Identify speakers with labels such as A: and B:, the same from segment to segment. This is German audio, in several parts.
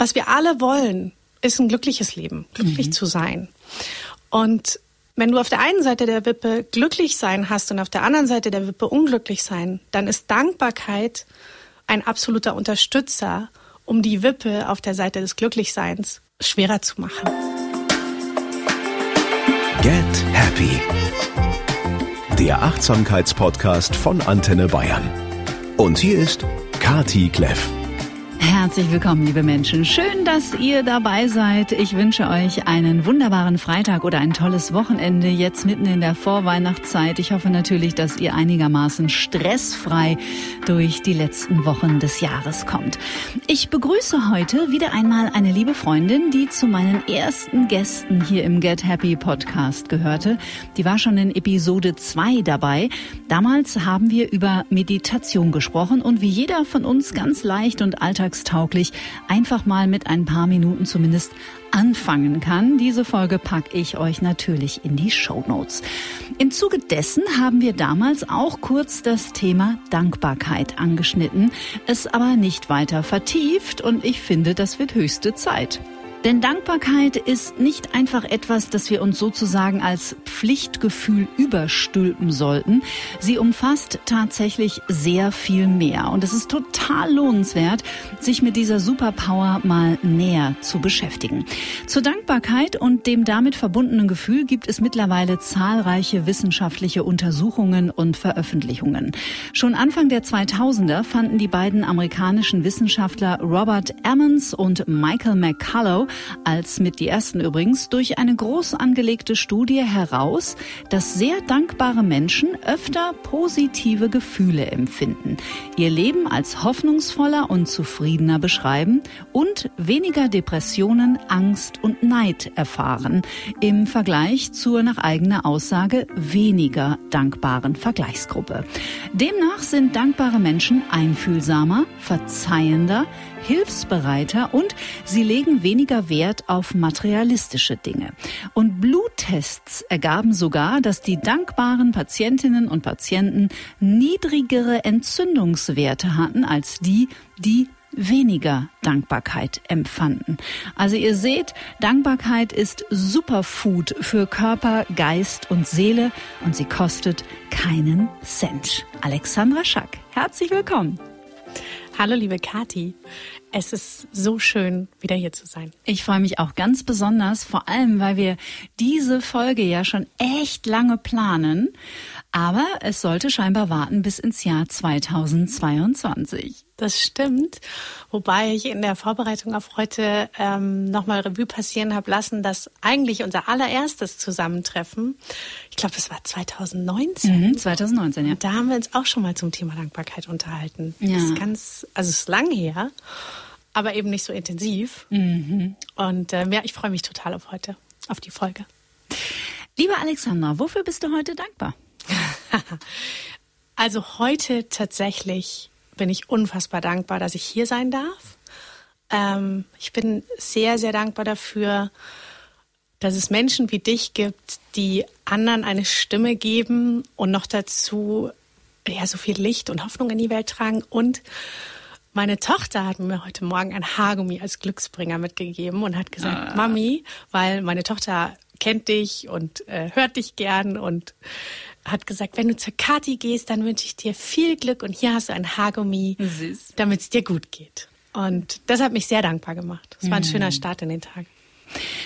A: was wir alle wollen, ist ein glückliches Leben, glücklich mhm. zu sein. Und wenn du auf der einen Seite der Wippe glücklich sein hast und auf der anderen Seite der Wippe unglücklich sein, dann ist Dankbarkeit ein absoluter Unterstützer, um die Wippe auf der Seite des Glücklichseins schwerer zu machen.
B: Get Happy. Der Achtsamkeitspodcast von Antenne Bayern. Und hier ist Kati Kleff.
C: Herzlich willkommen, liebe Menschen. Schön, dass ihr dabei seid. Ich wünsche euch einen wunderbaren Freitag oder ein tolles Wochenende jetzt mitten in der Vorweihnachtszeit. Ich hoffe natürlich, dass ihr einigermaßen stressfrei durch die letzten Wochen des Jahres kommt. Ich begrüße heute wieder einmal eine liebe Freundin, die zu meinen ersten Gästen hier im Get Happy Podcast gehörte. Die war schon in Episode 2 dabei. Damals haben wir über Meditation gesprochen und wie jeder von uns ganz leicht und alltags alltagstauglich einfach mal mit ein paar Minuten zumindest anfangen kann. Diese Folge packe ich euch natürlich in die Show Notes. Im Zuge dessen haben wir damals auch kurz das Thema Dankbarkeit angeschnitten, es aber nicht weiter vertieft und ich finde, das wird höchste Zeit. Denn Dankbarkeit ist nicht einfach etwas, das wir uns sozusagen als Pflichtgefühl überstülpen sollten. Sie umfasst tatsächlich sehr viel mehr. Und es ist total lohnenswert, sich mit dieser Superpower mal näher zu beschäftigen. Zur Dankbarkeit und dem damit verbundenen Gefühl gibt es mittlerweile zahlreiche wissenschaftliche Untersuchungen und Veröffentlichungen. Schon Anfang der 2000er fanden die beiden amerikanischen Wissenschaftler Robert Emmons und Michael McCullough als mit die ersten übrigens, durch eine groß angelegte Studie heraus, dass sehr dankbare Menschen öfter positive Gefühle empfinden, ihr Leben als hoffnungsvoller und zufriedener beschreiben und weniger Depressionen, Angst und Neid erfahren im Vergleich zur nach eigener Aussage weniger dankbaren Vergleichsgruppe. Demnach sind dankbare Menschen einfühlsamer, verzeihender, hilfsbereiter und sie legen weniger Wert auf materialistische Dinge. Und Bluttests ergaben sogar, dass die dankbaren Patientinnen und Patienten niedrigere Entzündungswerte hatten als die, die weniger Dankbarkeit empfanden. Also ihr seht, Dankbarkeit ist Superfood für Körper, Geist und Seele und sie kostet keinen Cent. Alexandra Schack, herzlich willkommen.
A: Hallo, liebe Kati. Es ist so schön, wieder hier zu sein.
C: Ich freue mich auch ganz besonders, vor allem, weil wir diese Folge ja schon echt lange planen. Aber es sollte scheinbar warten bis ins Jahr 2022.
A: Das stimmt. Wobei ich in der Vorbereitung auf heute ähm, nochmal Revue passieren habe lassen, dass eigentlich unser allererstes Zusammentreffen, glaube, das war 2019.
C: Mhm, 2019, ja.
A: Und da haben wir uns auch schon mal zum Thema Dankbarkeit unterhalten. Ja. Das ist ganz, also es ist lang her, aber eben nicht so intensiv. Mhm. Und ähm, ja, ich freue mich total auf heute, auf die Folge.
C: Liebe Alexandra, wofür bist du heute dankbar?
A: also heute tatsächlich bin ich unfassbar dankbar, dass ich hier sein darf. Ähm, ich bin sehr, sehr dankbar dafür, dass es Menschen wie dich gibt, die anderen eine Stimme geben und noch dazu ja so viel Licht und Hoffnung in die Welt tragen. Und meine Tochter hat mir heute Morgen ein Haargummi als Glücksbringer mitgegeben und hat gesagt, ah. Mami, weil meine Tochter kennt dich und äh, hört dich gern und hat gesagt, wenn du zur Kati gehst, dann wünsche ich dir viel Glück und hier hast du ein Haargummi, damit es dir gut geht. Und das hat mich sehr dankbar gemacht. Es war ein mhm. schöner Start in den Tag.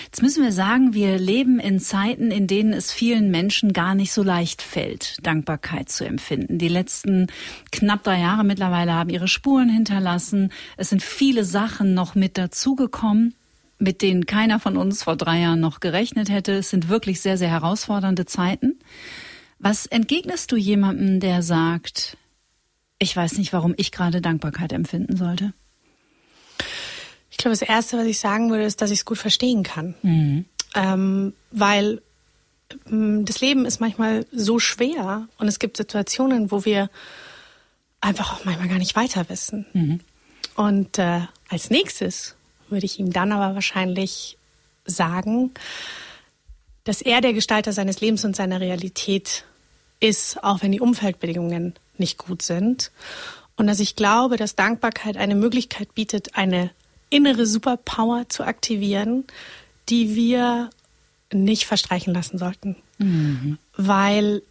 C: Jetzt müssen wir sagen, wir leben in Zeiten, in denen es vielen Menschen gar nicht so leicht fällt, Dankbarkeit zu empfinden. Die letzten knapp drei Jahre mittlerweile haben ihre Spuren hinterlassen. Es sind viele Sachen noch mit dazugekommen, mit denen keiner von uns vor drei Jahren noch gerechnet hätte. Es sind wirklich sehr, sehr herausfordernde Zeiten. Was entgegnest du jemandem, der sagt, ich weiß nicht, warum ich gerade Dankbarkeit empfinden sollte?
A: Ich glaube, das Erste, was ich sagen würde, ist, dass ich es gut verstehen kann. Mhm. Ähm, weil ähm, das Leben ist manchmal so schwer und es gibt Situationen, wo wir einfach auch manchmal gar nicht weiter wissen. Mhm. Und äh, als nächstes würde ich ihm dann aber wahrscheinlich sagen, dass er der Gestalter seines Lebens und seiner Realität ist, auch wenn die Umfeldbedingungen nicht gut sind. Und dass ich glaube, dass Dankbarkeit eine Möglichkeit bietet, eine innere Superpower zu aktivieren, die wir nicht verstreichen lassen sollten. Mhm. Weil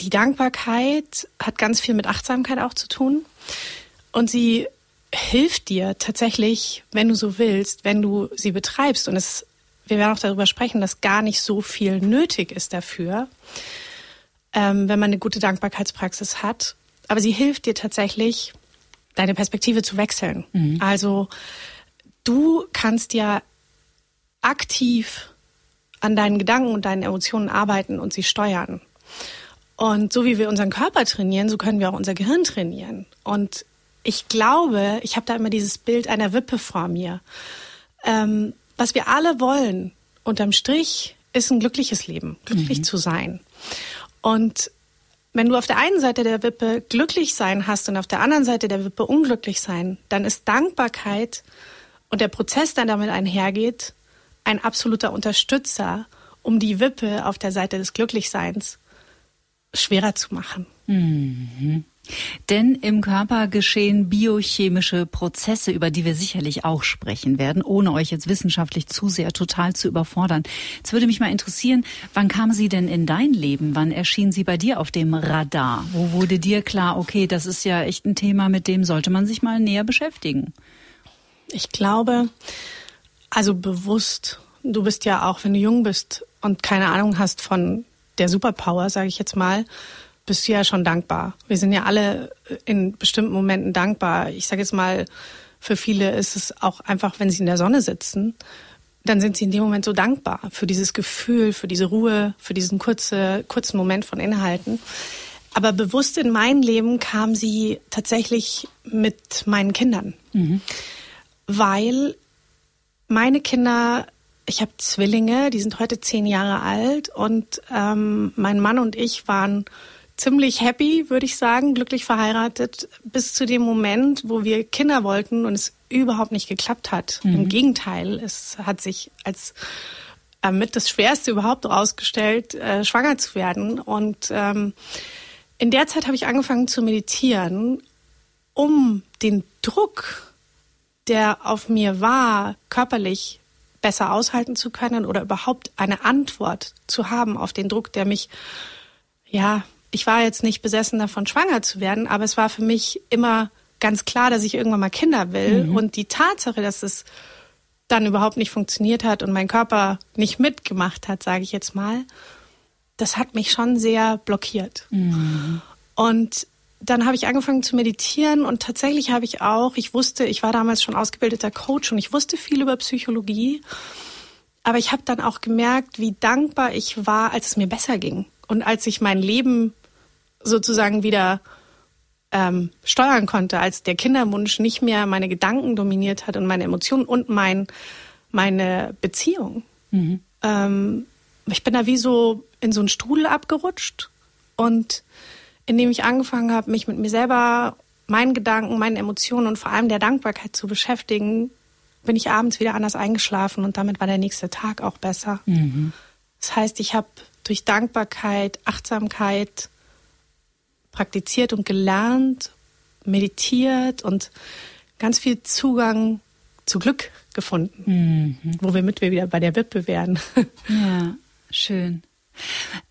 A: die Dankbarkeit hat ganz viel mit Achtsamkeit auch zu tun. Und sie hilft dir tatsächlich, wenn du so willst, wenn du sie betreibst. Und es, wir werden auch darüber sprechen, dass gar nicht so viel nötig ist dafür, ähm, wenn man eine gute Dankbarkeitspraxis hat. Aber sie hilft dir tatsächlich, deine Perspektive zu wechseln. Mhm. Also du kannst ja aktiv an deinen Gedanken und deinen Emotionen arbeiten und sie steuern. Und so wie wir unseren Körper trainieren, so können wir auch unser Gehirn trainieren. Und ich glaube, ich habe da immer dieses Bild einer Wippe vor mir. Ähm, was wir alle wollen, unterm Strich, ist ein glückliches Leben, glücklich mhm. zu sein. Und wenn du auf der einen Seite der Wippe glücklich sein hast und auf der anderen Seite der Wippe unglücklich sein, dann ist Dankbarkeit und der Prozess, der damit einhergeht, ein absoluter Unterstützer, um die Wippe auf der Seite des Glücklichseins schwerer zu machen.
C: Mhm. Denn im Körper geschehen biochemische Prozesse, über die wir sicherlich auch sprechen werden, ohne euch jetzt wissenschaftlich zu sehr total zu überfordern. Jetzt würde mich mal interessieren, wann kam sie denn in dein Leben? Wann erschien sie bei dir auf dem Radar? Wo wurde dir klar, okay, das ist ja echt ein Thema, mit dem sollte man sich mal näher beschäftigen?
A: Ich glaube, also bewusst, du bist ja auch, wenn du jung bist und keine Ahnung hast von der Superpower, sage ich jetzt mal, bist du ja schon dankbar. Wir sind ja alle in bestimmten Momenten dankbar. Ich sage jetzt mal, für viele ist es auch einfach, wenn sie in der Sonne sitzen, dann sind sie in dem Moment so dankbar für dieses Gefühl, für diese Ruhe, für diesen kurze, kurzen Moment von Inhalten. Aber bewusst in mein Leben kam sie tatsächlich mit meinen Kindern. Mhm. Weil meine Kinder ich habe Zwillinge, die sind heute zehn Jahre alt und ähm, mein Mann und ich waren ziemlich happy, würde ich sagen, glücklich verheiratet, bis zu dem Moment, wo wir Kinder wollten und es überhaupt nicht geklappt hat. Mhm. Im Gegenteil, es hat sich als äh, mit das Schwerste überhaupt herausgestellt, äh, schwanger zu werden. Und ähm, in der Zeit habe ich angefangen zu meditieren, um den Druck, der auf mir war, körperlich besser aushalten zu können oder überhaupt eine Antwort zu haben auf den Druck, der mich, ja, ich war jetzt nicht besessen davon, schwanger zu werden, aber es war für mich immer ganz klar, dass ich irgendwann mal Kinder will. Mhm. Und die Tatsache, dass es dann überhaupt nicht funktioniert hat und mein Körper nicht mitgemacht hat, sage ich jetzt mal, das hat mich schon sehr blockiert. Mhm. Und dann habe ich angefangen zu meditieren und tatsächlich habe ich auch, ich wusste, ich war damals schon ausgebildeter Coach und ich wusste viel über Psychologie, aber ich habe dann auch gemerkt, wie dankbar ich war, als es mir besser ging und als ich mein Leben sozusagen wieder ähm, steuern konnte, als der Kinderwunsch nicht mehr meine Gedanken dominiert hat und meine Emotionen und mein, meine Beziehung. Mhm. Ähm, ich bin da wie so in so einen Strudel abgerutscht und indem ich angefangen habe, mich mit mir selber, meinen Gedanken, meinen Emotionen und vor allem der Dankbarkeit zu beschäftigen, bin ich abends wieder anders eingeschlafen und damit war der nächste Tag auch besser. Mhm. Das heißt, ich habe durch Dankbarkeit, Achtsamkeit praktiziert und gelernt, meditiert und ganz viel Zugang zu Glück gefunden, mhm. womit wir wieder bei der Wippe werden.
C: Ja, schön.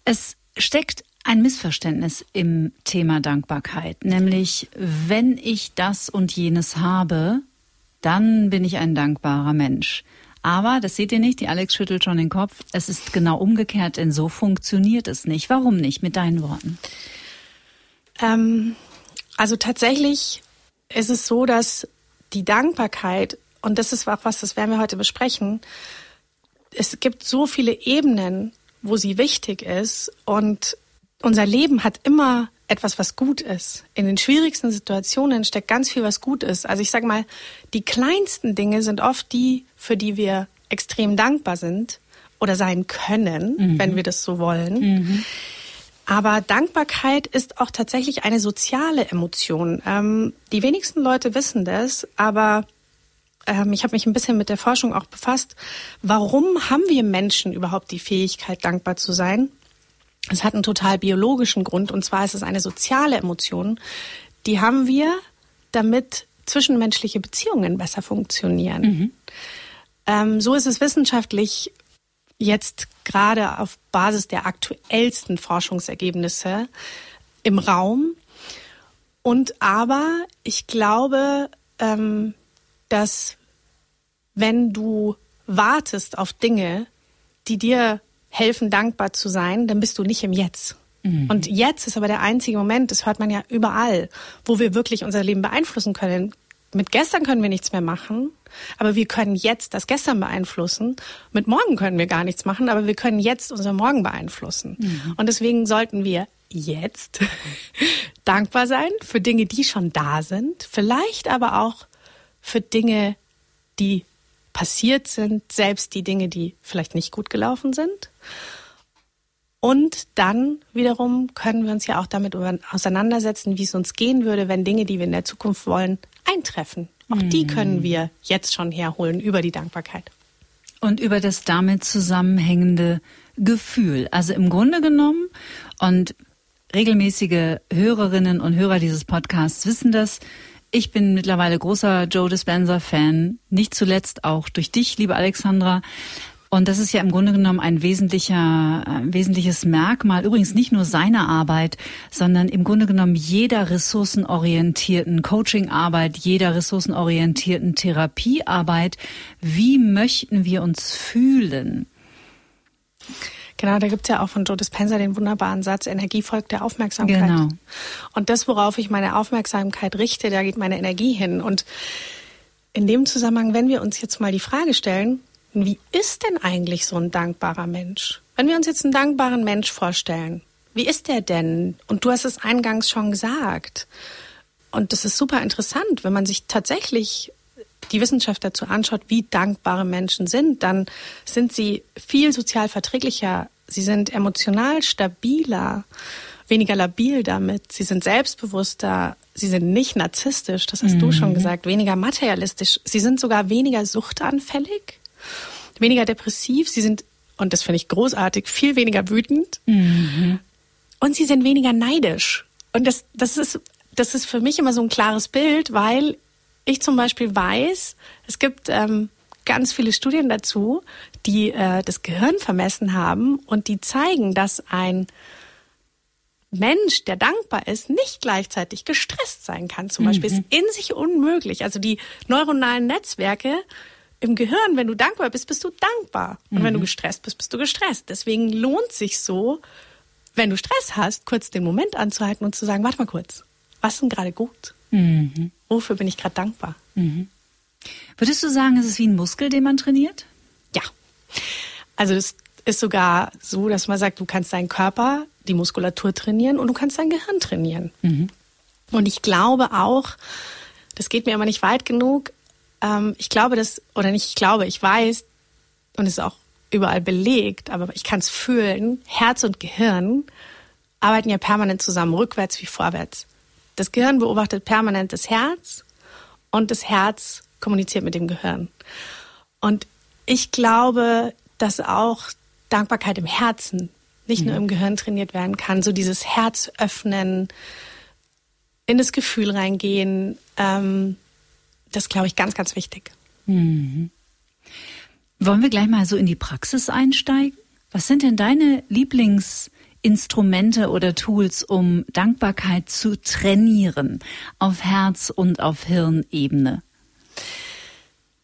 C: Es steckt ein Missverständnis im Thema Dankbarkeit, nämlich wenn ich das und jenes habe, dann bin ich ein dankbarer Mensch. Aber, das seht ihr nicht, die Alex schüttelt schon den Kopf, es ist genau umgekehrt, denn so funktioniert es nicht. Warum nicht, mit deinen Worten?
A: Ähm, also tatsächlich ist es so, dass die Dankbarkeit, und das ist auch was, das werden wir heute besprechen, es gibt so viele Ebenen, wo sie wichtig ist und unser Leben hat immer etwas, was gut ist. In den schwierigsten Situationen steckt ganz viel, was gut ist. Also ich sage mal, die kleinsten Dinge sind oft die, für die wir extrem dankbar sind oder sein können, mhm. wenn wir das so wollen. Mhm. Aber Dankbarkeit ist auch tatsächlich eine soziale Emotion. Ähm, die wenigsten Leute wissen das, aber ähm, ich habe mich ein bisschen mit der Forschung auch befasst. Warum haben wir Menschen überhaupt die Fähigkeit, dankbar zu sein? Es hat einen total biologischen Grund und zwar ist es eine soziale Emotion. Die haben wir, damit zwischenmenschliche Beziehungen besser funktionieren. Mhm. Ähm, so ist es wissenschaftlich jetzt gerade auf Basis der aktuellsten Forschungsergebnisse im Raum. Und aber ich glaube, ähm, dass wenn du wartest auf Dinge, die dir helfen, dankbar zu sein, dann bist du nicht im Jetzt. Mhm. Und jetzt ist aber der einzige Moment, das hört man ja überall, wo wir wirklich unser Leben beeinflussen können. Mit gestern können wir nichts mehr machen, aber wir können jetzt das gestern beeinflussen. Mit morgen können wir gar nichts machen, aber wir können jetzt unser Morgen beeinflussen. Mhm. Und deswegen sollten wir jetzt dankbar sein für Dinge, die schon da sind, vielleicht aber auch für Dinge, die passiert sind, selbst die Dinge, die vielleicht nicht gut gelaufen sind. Und dann wiederum können wir uns ja auch damit auseinandersetzen, wie es uns gehen würde, wenn Dinge, die wir in der Zukunft wollen, eintreffen. Auch mhm. die können wir jetzt schon herholen über die Dankbarkeit.
C: Und über das damit zusammenhängende Gefühl. Also im Grunde genommen, und regelmäßige Hörerinnen und Hörer dieses Podcasts wissen das, ich bin mittlerweile großer Joe Dispenza-Fan, nicht zuletzt auch durch dich, liebe Alexandra. Und das ist ja im Grunde genommen ein wesentlicher, ein wesentliches Merkmal, übrigens nicht nur seiner Arbeit, sondern im Grunde genommen jeder ressourcenorientierten Coachingarbeit, jeder ressourcenorientierten Therapiearbeit. Wie möchten wir uns fühlen?
A: Genau, da gibt's ja auch von Joe Dispenza den wunderbaren Satz, Energie folgt der Aufmerksamkeit.
C: Genau.
A: Und das, worauf ich meine Aufmerksamkeit richte, da geht meine Energie hin. Und in dem Zusammenhang, wenn wir uns jetzt mal die Frage stellen, wie ist denn eigentlich so ein dankbarer Mensch? Wenn wir uns jetzt einen dankbaren Mensch vorstellen, wie ist der denn? Und du hast es eingangs schon gesagt. Und das ist super interessant, wenn man sich tatsächlich die Wissenschaft dazu anschaut, wie dankbare Menschen sind, dann sind sie viel sozial verträglicher, sie sind emotional stabiler, weniger labil damit, sie sind selbstbewusster, sie sind nicht narzisstisch, das hast mhm. du schon gesagt, weniger materialistisch, sie sind sogar weniger suchtanfällig, weniger depressiv, sie sind, und das finde ich großartig, viel weniger wütend mhm. und sie sind weniger neidisch. Und das, das ist, das ist für mich immer so ein klares Bild, weil ich zum Beispiel weiß, es gibt ähm, ganz viele Studien dazu, die äh, das Gehirn vermessen haben und die zeigen, dass ein Mensch, der dankbar ist, nicht gleichzeitig gestresst sein kann. Zum Beispiel mhm. ist in sich unmöglich. Also die neuronalen Netzwerke im Gehirn, wenn du dankbar bist, bist du dankbar. Und mhm. wenn du mhm. gestresst bist, bist du gestresst. Deswegen lohnt sich so, wenn du Stress hast, kurz den Moment anzuhalten und zu sagen, warte mal kurz, was ist denn gerade gut? Mhm. Wofür bin ich gerade dankbar? Mhm.
C: Würdest du sagen, es ist wie ein Muskel, den man trainiert?
A: Ja. Also es ist sogar so, dass man sagt, du kannst deinen Körper, die Muskulatur trainieren und du kannst dein Gehirn trainieren. Mhm. Und ich glaube auch, das geht mir aber nicht weit genug. Ähm, ich glaube, dass, oder nicht, ich glaube, ich weiß, und es ist auch überall belegt, aber ich kann es fühlen, Herz und Gehirn arbeiten ja permanent zusammen, rückwärts wie vorwärts. Das Gehirn beobachtet permanent das Herz und das Herz kommuniziert mit dem Gehirn. Und ich glaube, dass auch Dankbarkeit im Herzen, nicht nur mhm. im Gehirn trainiert werden kann. So dieses Herz öffnen, in das Gefühl reingehen, ähm, das glaube ich ganz, ganz wichtig. Mhm.
C: Wollen wir gleich mal so in die Praxis einsteigen? Was sind denn deine Lieblings- Instrumente oder Tools, um Dankbarkeit zu trainieren auf Herz- und auf Hirnebene?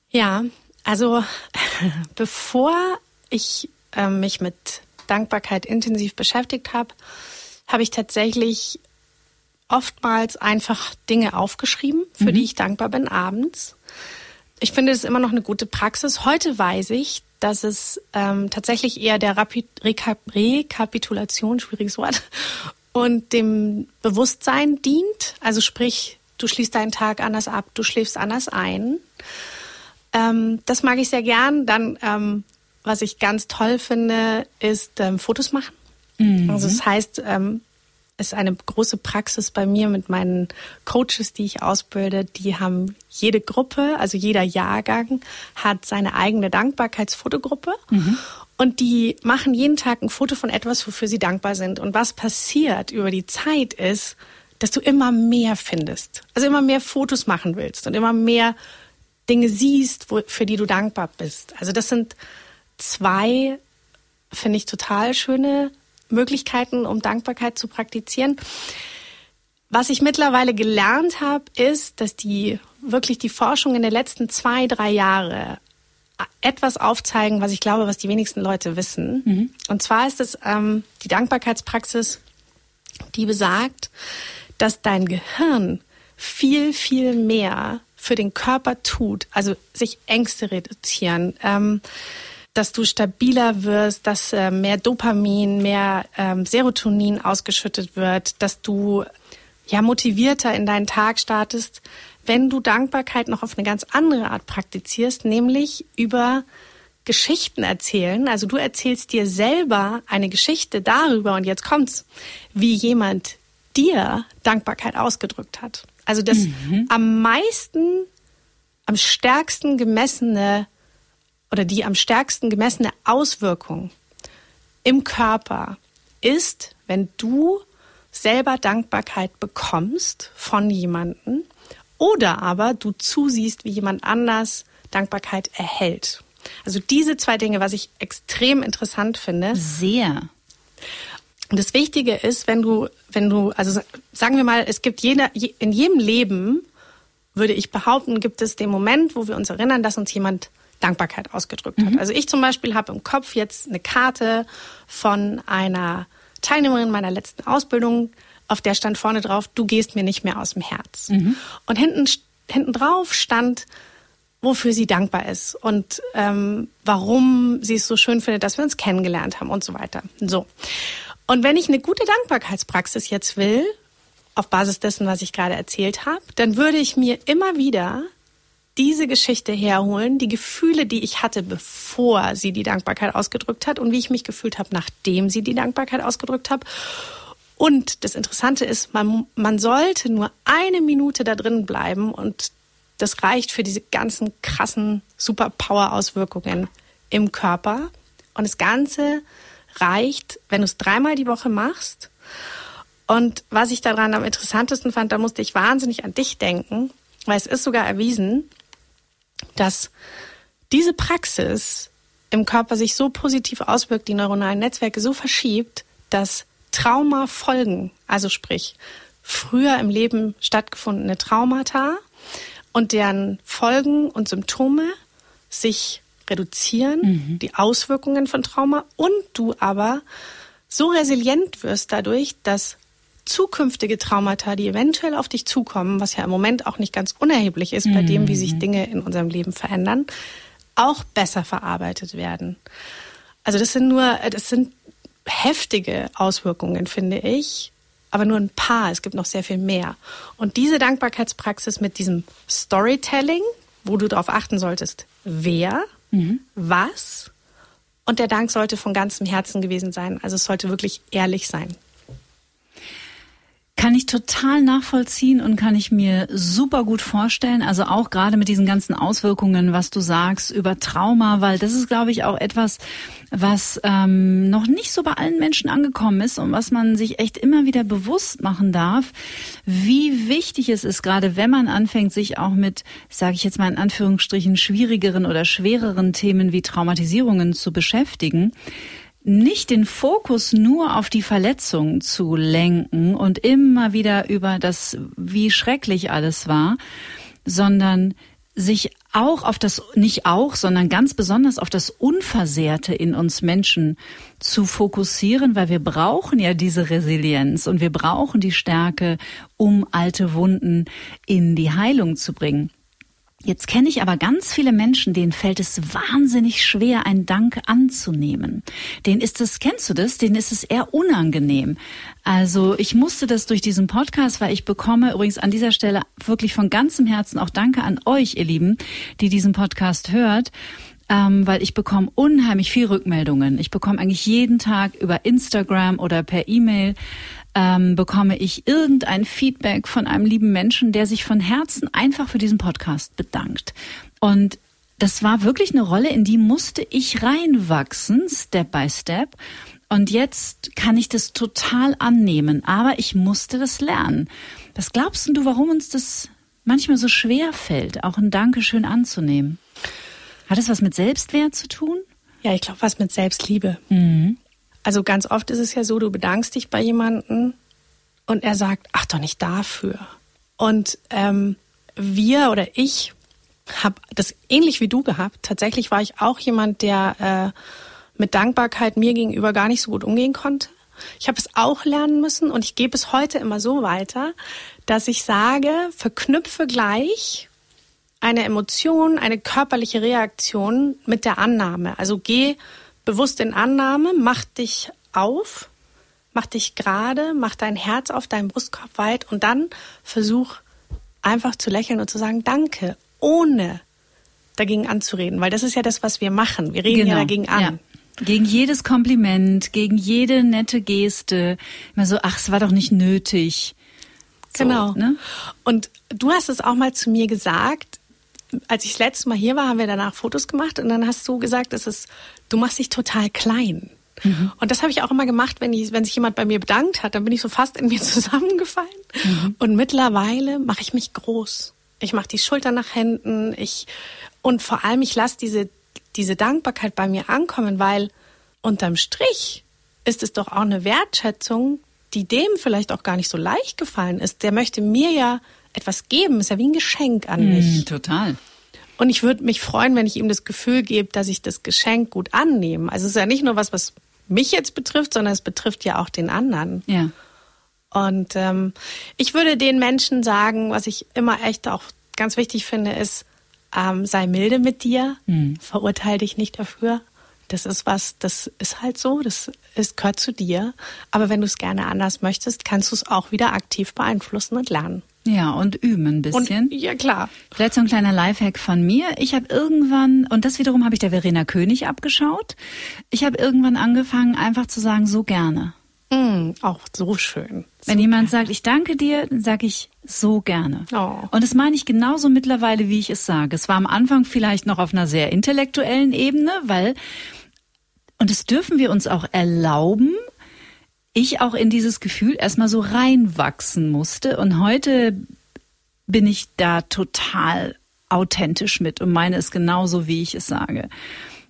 A: Ja, also bevor ich äh, mich mit Dankbarkeit intensiv beschäftigt habe, habe ich tatsächlich oftmals einfach Dinge aufgeschrieben, für mhm. die ich dankbar bin abends. Ich finde es immer noch eine gute Praxis. Heute weiß ich, dass es ähm, tatsächlich eher der Rapid Rekap Rekapitulation, schwieriges Wort, und dem Bewusstsein dient. Also sprich, du schließt deinen Tag anders ab, du schläfst anders ein. Ähm, das mag ich sehr gern. Dann, ähm, was ich ganz toll finde, ist ähm, Fotos machen. Mhm. Also das heißt, ähm, ist eine große Praxis bei mir mit meinen Coaches, die ich ausbilde. Die haben jede Gruppe, also jeder Jahrgang hat seine eigene Dankbarkeitsfotogruppe. Mhm. Und die machen jeden Tag ein Foto von etwas, wofür sie dankbar sind. Und was passiert über die Zeit ist, dass du immer mehr findest. Also immer mehr Fotos machen willst und immer mehr Dinge siehst, wo, für die du dankbar bist. Also das sind zwei, finde ich, total schöne Möglichkeiten, um Dankbarkeit zu praktizieren. Was ich mittlerweile gelernt habe, ist, dass die wirklich die Forschung in den letzten zwei, drei Jahre etwas aufzeigen, was ich glaube, was die wenigsten Leute wissen. Mhm. Und zwar ist es ähm, die Dankbarkeitspraxis, die besagt, dass dein Gehirn viel, viel mehr für den Körper tut, also sich Ängste reduzieren, ähm, dass du stabiler wirst, dass äh, mehr Dopamin, mehr ähm, Serotonin ausgeschüttet wird, dass du ja motivierter in deinen Tag startest, wenn du Dankbarkeit noch auf eine ganz andere Art praktizierst, nämlich über Geschichten erzählen. Also du erzählst dir selber eine Geschichte darüber und jetzt kommt's, wie jemand dir Dankbarkeit ausgedrückt hat. Also das mhm. am meisten, am stärksten gemessene oder die am stärksten gemessene Auswirkung im Körper ist, wenn du selber Dankbarkeit bekommst von jemandem oder aber du zusiehst, wie jemand anders Dankbarkeit erhält. Also diese zwei Dinge, was ich extrem interessant finde.
C: Sehr.
A: Und das Wichtige ist, wenn du, wenn du, also sagen wir mal, es gibt jeder, in jedem Leben, würde ich behaupten, gibt es den Moment, wo wir uns erinnern, dass uns jemand Dankbarkeit ausgedrückt hat. Mhm. Also ich zum Beispiel habe im Kopf jetzt eine Karte von einer Teilnehmerin meiner letzten Ausbildung, auf der stand vorne drauf, du gehst mir nicht mehr aus dem Herz. Mhm. Und hinten, hinten drauf stand, wofür sie dankbar ist und ähm, warum sie es so schön findet, dass wir uns kennengelernt haben und so weiter. So. Und wenn ich eine gute Dankbarkeitspraxis jetzt will, auf Basis dessen, was ich gerade erzählt habe, dann würde ich mir immer wieder diese Geschichte herholen, die Gefühle, die ich hatte, bevor sie die Dankbarkeit ausgedrückt hat und wie ich mich gefühlt habe, nachdem sie die Dankbarkeit ausgedrückt hat. Und das Interessante ist, man, man sollte nur eine Minute da drin bleiben und das reicht für diese ganzen krassen Superpower-Auswirkungen im Körper. Und das Ganze reicht, wenn du es dreimal die Woche machst. Und was ich daran am interessantesten fand, da musste ich wahnsinnig an dich denken, weil es ist sogar erwiesen, dass diese Praxis im Körper sich so positiv auswirkt, die neuronalen Netzwerke so verschiebt, dass Traumafolgen, also sprich früher im Leben stattgefundene Traumata und deren Folgen und Symptome sich reduzieren, mhm. die Auswirkungen von Trauma und du aber so resilient wirst dadurch, dass zukünftige Traumata, die eventuell auf dich zukommen, was ja im Moment auch nicht ganz unerheblich ist bei mhm. dem, wie sich mhm. Dinge in unserem Leben verändern, auch besser verarbeitet werden. Also das sind nur, das sind heftige Auswirkungen, finde ich, aber nur ein paar. Es gibt noch sehr viel mehr. Und diese Dankbarkeitspraxis mit diesem Storytelling, wo du darauf achten solltest, wer, mhm. was, und der Dank sollte von ganzem Herzen gewesen sein. Also es sollte wirklich ehrlich sein.
C: Kann ich total nachvollziehen und kann ich mir super gut vorstellen. Also auch gerade mit diesen ganzen Auswirkungen, was du sagst über Trauma, weil das ist, glaube ich, auch etwas, was ähm, noch nicht so bei allen Menschen angekommen ist und was man sich echt immer wieder bewusst machen darf, wie wichtig es ist, gerade wenn man anfängt, sich auch mit, sage ich jetzt mal in Anführungsstrichen, schwierigeren oder schwereren Themen wie Traumatisierungen zu beschäftigen nicht den Fokus nur auf die Verletzung zu lenken und immer wieder über das, wie schrecklich alles war, sondern sich auch auf das, nicht auch, sondern ganz besonders auf das Unversehrte in uns Menschen zu fokussieren, weil wir brauchen ja diese Resilienz und wir brauchen die Stärke, um alte Wunden in die Heilung zu bringen. Jetzt kenne ich aber ganz viele Menschen, denen fällt es wahnsinnig schwer, einen Dank anzunehmen. Denen ist es, kennst du das? Denen ist es eher unangenehm. Also ich musste das durch diesen Podcast, weil ich bekomme übrigens an dieser Stelle wirklich von ganzem Herzen auch Danke an euch, ihr Lieben, die diesen Podcast hört ähm, weil ich bekomme unheimlich viel Rückmeldungen. Ich bekomme eigentlich jeden Tag über Instagram oder per E-Mail ähm, bekomme ich irgendein Feedback von einem lieben Menschen, der sich von Herzen einfach für diesen Podcast bedankt. Und das war wirklich eine Rolle, in die musste ich reinwachsen, Step by Step. Und jetzt kann ich das total annehmen, aber ich musste das lernen. Was glaubst du, warum uns das manchmal so schwer fällt, auch ein Dankeschön anzunehmen? Hat es was mit Selbstwert zu tun?
A: Ja, ich glaube, was mit Selbstliebe.
C: Mhm.
A: Also ganz oft ist es ja so, du bedankst dich bei jemandem und er sagt, ach doch nicht dafür. Und ähm, wir oder ich habe das ähnlich wie du gehabt. Tatsächlich war ich auch jemand, der äh, mit Dankbarkeit mir gegenüber gar nicht so gut umgehen konnte. Ich habe es auch lernen müssen und ich gebe es heute immer so weiter, dass ich sage, verknüpfe gleich eine Emotion, eine körperliche Reaktion mit der Annahme. Also geh bewusst in Annahme, mach dich auf, mach dich gerade, mach dein Herz auf deinen Brustkorb weit und dann versuch einfach zu lächeln und zu sagen Danke, ohne dagegen anzureden, weil das ist ja das, was wir machen. Wir reden genau. ja dagegen an. Ja.
C: Gegen jedes Kompliment, gegen jede nette Geste. Immer so, ach, es war doch nicht nötig.
A: So, genau. Ne? Und du hast es auch mal zu mir gesagt, als ich das letzte Mal hier war, haben wir danach Fotos gemacht und dann hast du gesagt, es ist, du machst dich total klein. Mhm. Und das habe ich auch immer gemacht, wenn, ich, wenn sich jemand bei mir bedankt hat, dann bin ich so fast in mir zusammengefallen. Mhm. Und mittlerweile mache ich mich groß. Ich mache die Schultern nach hinten. Ich, und vor allem, ich lasse diese diese Dankbarkeit bei mir ankommen, weil unterm Strich ist es doch auch eine Wertschätzung, die dem vielleicht auch gar nicht so leicht gefallen ist. Der möchte mir ja etwas geben, ist ja wie ein Geschenk an hm, mich.
C: Mm, total.
A: Und ich würde mich freuen, wenn ich ihm das Gefühl gebe, dass ich das Geschenk gut annehme. Also es ist ja nicht nur was, was mich jetzt betrifft, sondern es betrifft ja auch den anderen.
C: Ja.
A: Und ähm, ich würde den Menschen sagen, was ich immer echt auch ganz wichtig finde, ist, ähm, sei milde mit dir, mhm. verurteile dich nicht dafür. Das ist was, das ist halt so, das ist, gehört zu dir. Aber wenn du es gerne anders möchtest, kannst du es auch wieder aktiv beeinflussen und lernen.
C: Ja, und üben ein bisschen.
A: Und, ja, klar.
C: Vielleicht so ein kleiner Lifehack von mir. Ich habe irgendwann, und das wiederum habe ich der Verena König abgeschaut, ich habe irgendwann angefangen, einfach zu sagen, so gerne.
A: Mm, auch so schön.
C: Wenn
A: so
C: jemand gerne. sagt, ich danke dir, dann sage ich so gerne. Oh. Und das meine ich genauso mittlerweile, wie ich es sage. Es war am Anfang vielleicht noch auf einer sehr intellektuellen Ebene, weil, und das dürfen wir uns auch erlauben, ich auch in dieses Gefühl erstmal so reinwachsen musste. Und heute bin ich da total authentisch mit und meine es genauso, wie ich es sage.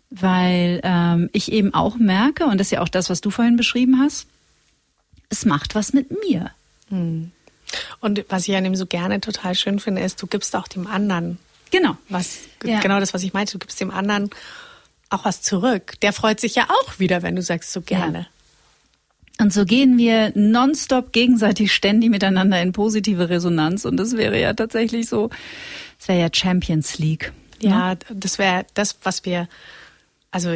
C: Weil ähm, ich eben auch merke, und das ist ja auch das, was du vorhin beschrieben hast, es macht was mit mir.
A: Hm. Und was ich an dem so gerne total schön finde, ist, du gibst auch dem anderen.
C: Genau.
A: Was, ja. genau das, was ich meinte, du gibst dem anderen auch was zurück. Der freut sich ja auch wieder, wenn du sagst so gerne. Ja.
C: Und so gehen wir nonstop gegenseitig ständig miteinander in positive Resonanz. Und das wäre ja tatsächlich so, das wäre ja Champions League.
A: Ne? Ja, das wäre das, was wir, also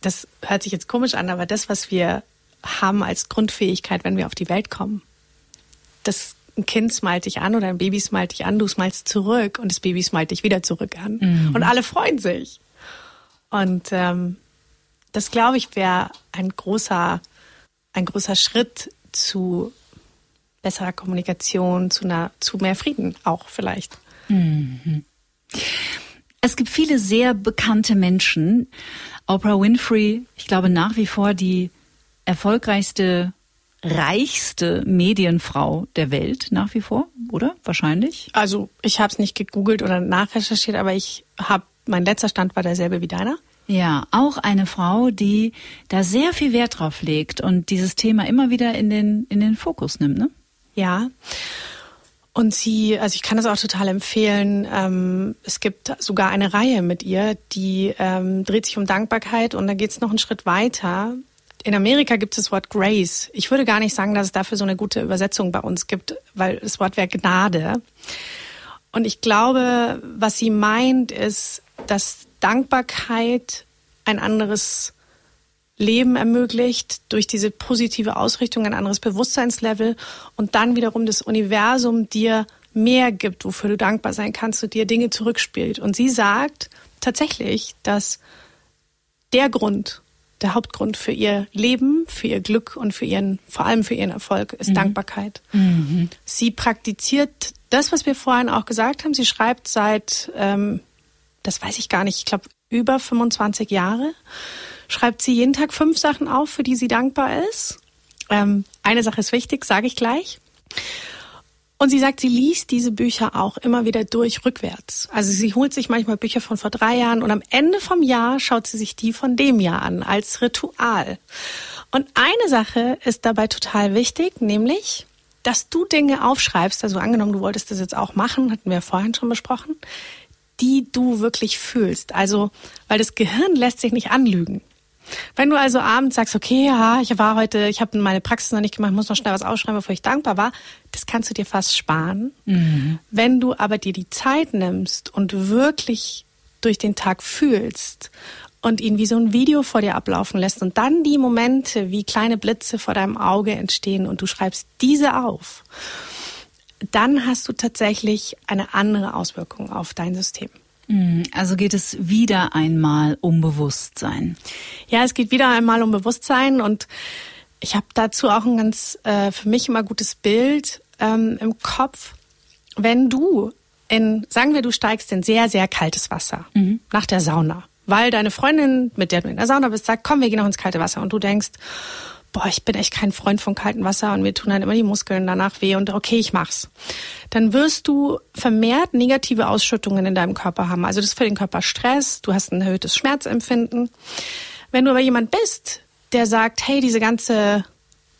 A: das hört sich jetzt komisch an, aber das, was wir haben als Grundfähigkeit, wenn wir auf die Welt kommen. Das ein Kind smalt dich an oder ein Baby smalt dich an, du smalst zurück und das Baby smalt dich wieder zurück an. Mhm. Und alle freuen sich. Und ähm, das, glaube ich, wäre ein großer, ein großer Schritt zu besserer Kommunikation, zu, einer, zu mehr Frieden auch vielleicht.
C: Mhm. Es gibt viele sehr bekannte Menschen. Oprah Winfrey, ich glaube nach wie vor die erfolgreichste, reichste Medienfrau der Welt nach wie vor, oder? Wahrscheinlich?
A: Also ich habe es nicht gegoogelt oder nachrecherchiert, aber ich habe, mein letzter Stand war derselbe wie deiner.
C: Ja, auch eine Frau, die da sehr viel Wert drauf legt und dieses Thema immer wieder in den, in den Fokus nimmt, ne?
A: Ja. Und sie, also ich kann das auch total empfehlen. Ähm, es gibt sogar eine Reihe mit ihr, die ähm, dreht sich um Dankbarkeit und da geht es noch einen Schritt weiter in Amerika gibt es das Wort Grace. Ich würde gar nicht sagen, dass es dafür so eine gute Übersetzung bei uns gibt, weil das Wort wäre Gnade. Und ich glaube, was sie meint, ist, dass Dankbarkeit ein anderes Leben ermöglicht, durch diese positive Ausrichtung ein anderes Bewusstseinslevel und dann wiederum das Universum dir mehr gibt, wofür du dankbar sein kannst und dir Dinge zurückspielt. Und sie sagt tatsächlich, dass der Grund, der Hauptgrund für ihr Leben, für ihr Glück und für ihren, vor allem für ihren Erfolg ist mhm. Dankbarkeit. Mhm. Sie praktiziert das, was wir vorhin auch gesagt haben. Sie schreibt seit, ähm, das weiß ich gar nicht, ich glaube über 25 Jahre, schreibt sie jeden Tag fünf Sachen auf, für die sie dankbar ist. Ähm, eine Sache ist wichtig, sage ich gleich. Und sie sagt, sie liest diese Bücher auch immer wieder durch rückwärts. Also sie holt sich manchmal Bücher von vor drei Jahren und am Ende vom Jahr schaut sie sich die von dem Jahr an als Ritual. Und eine Sache ist dabei total wichtig, nämlich, dass du Dinge aufschreibst, also angenommen, du wolltest das jetzt auch machen, hatten wir vorhin schon besprochen, die du wirklich fühlst. Also, weil das Gehirn lässt sich nicht anlügen. Wenn du also abends sagst, okay, ja, ich war heute, ich habe meine Praxis noch nicht gemacht, muss noch schnell was ausschreiben, bevor ich dankbar war, das kannst du dir fast sparen. Mhm. Wenn du aber dir die Zeit nimmst und wirklich durch den Tag fühlst und ihn wie so ein Video vor dir ablaufen lässt und dann die Momente wie kleine Blitze vor deinem Auge entstehen und du schreibst diese auf, dann hast du tatsächlich eine andere Auswirkung auf dein System.
C: Mhm. Also geht es wieder einmal um Bewusstsein.
A: Ja, es geht wieder einmal um Bewusstsein und ich habe dazu auch ein ganz äh, für mich immer gutes Bild ähm, im Kopf. Wenn du in, sagen wir, du steigst in sehr, sehr kaltes Wasser mhm. nach der Sauna, weil deine Freundin, mit der du in der Sauna bist, sagt, komm, wir gehen noch ins kalte Wasser und du denkst, boah, ich bin echt kein Freund von kaltem Wasser und mir tun dann immer die Muskeln danach weh und okay, ich mach's. Dann wirst du vermehrt negative Ausschüttungen in deinem Körper haben. Also das ist für den Körper Stress, du hast ein erhöhtes Schmerzempfinden. Wenn du aber jemand bist, der sagt, hey, diese ganze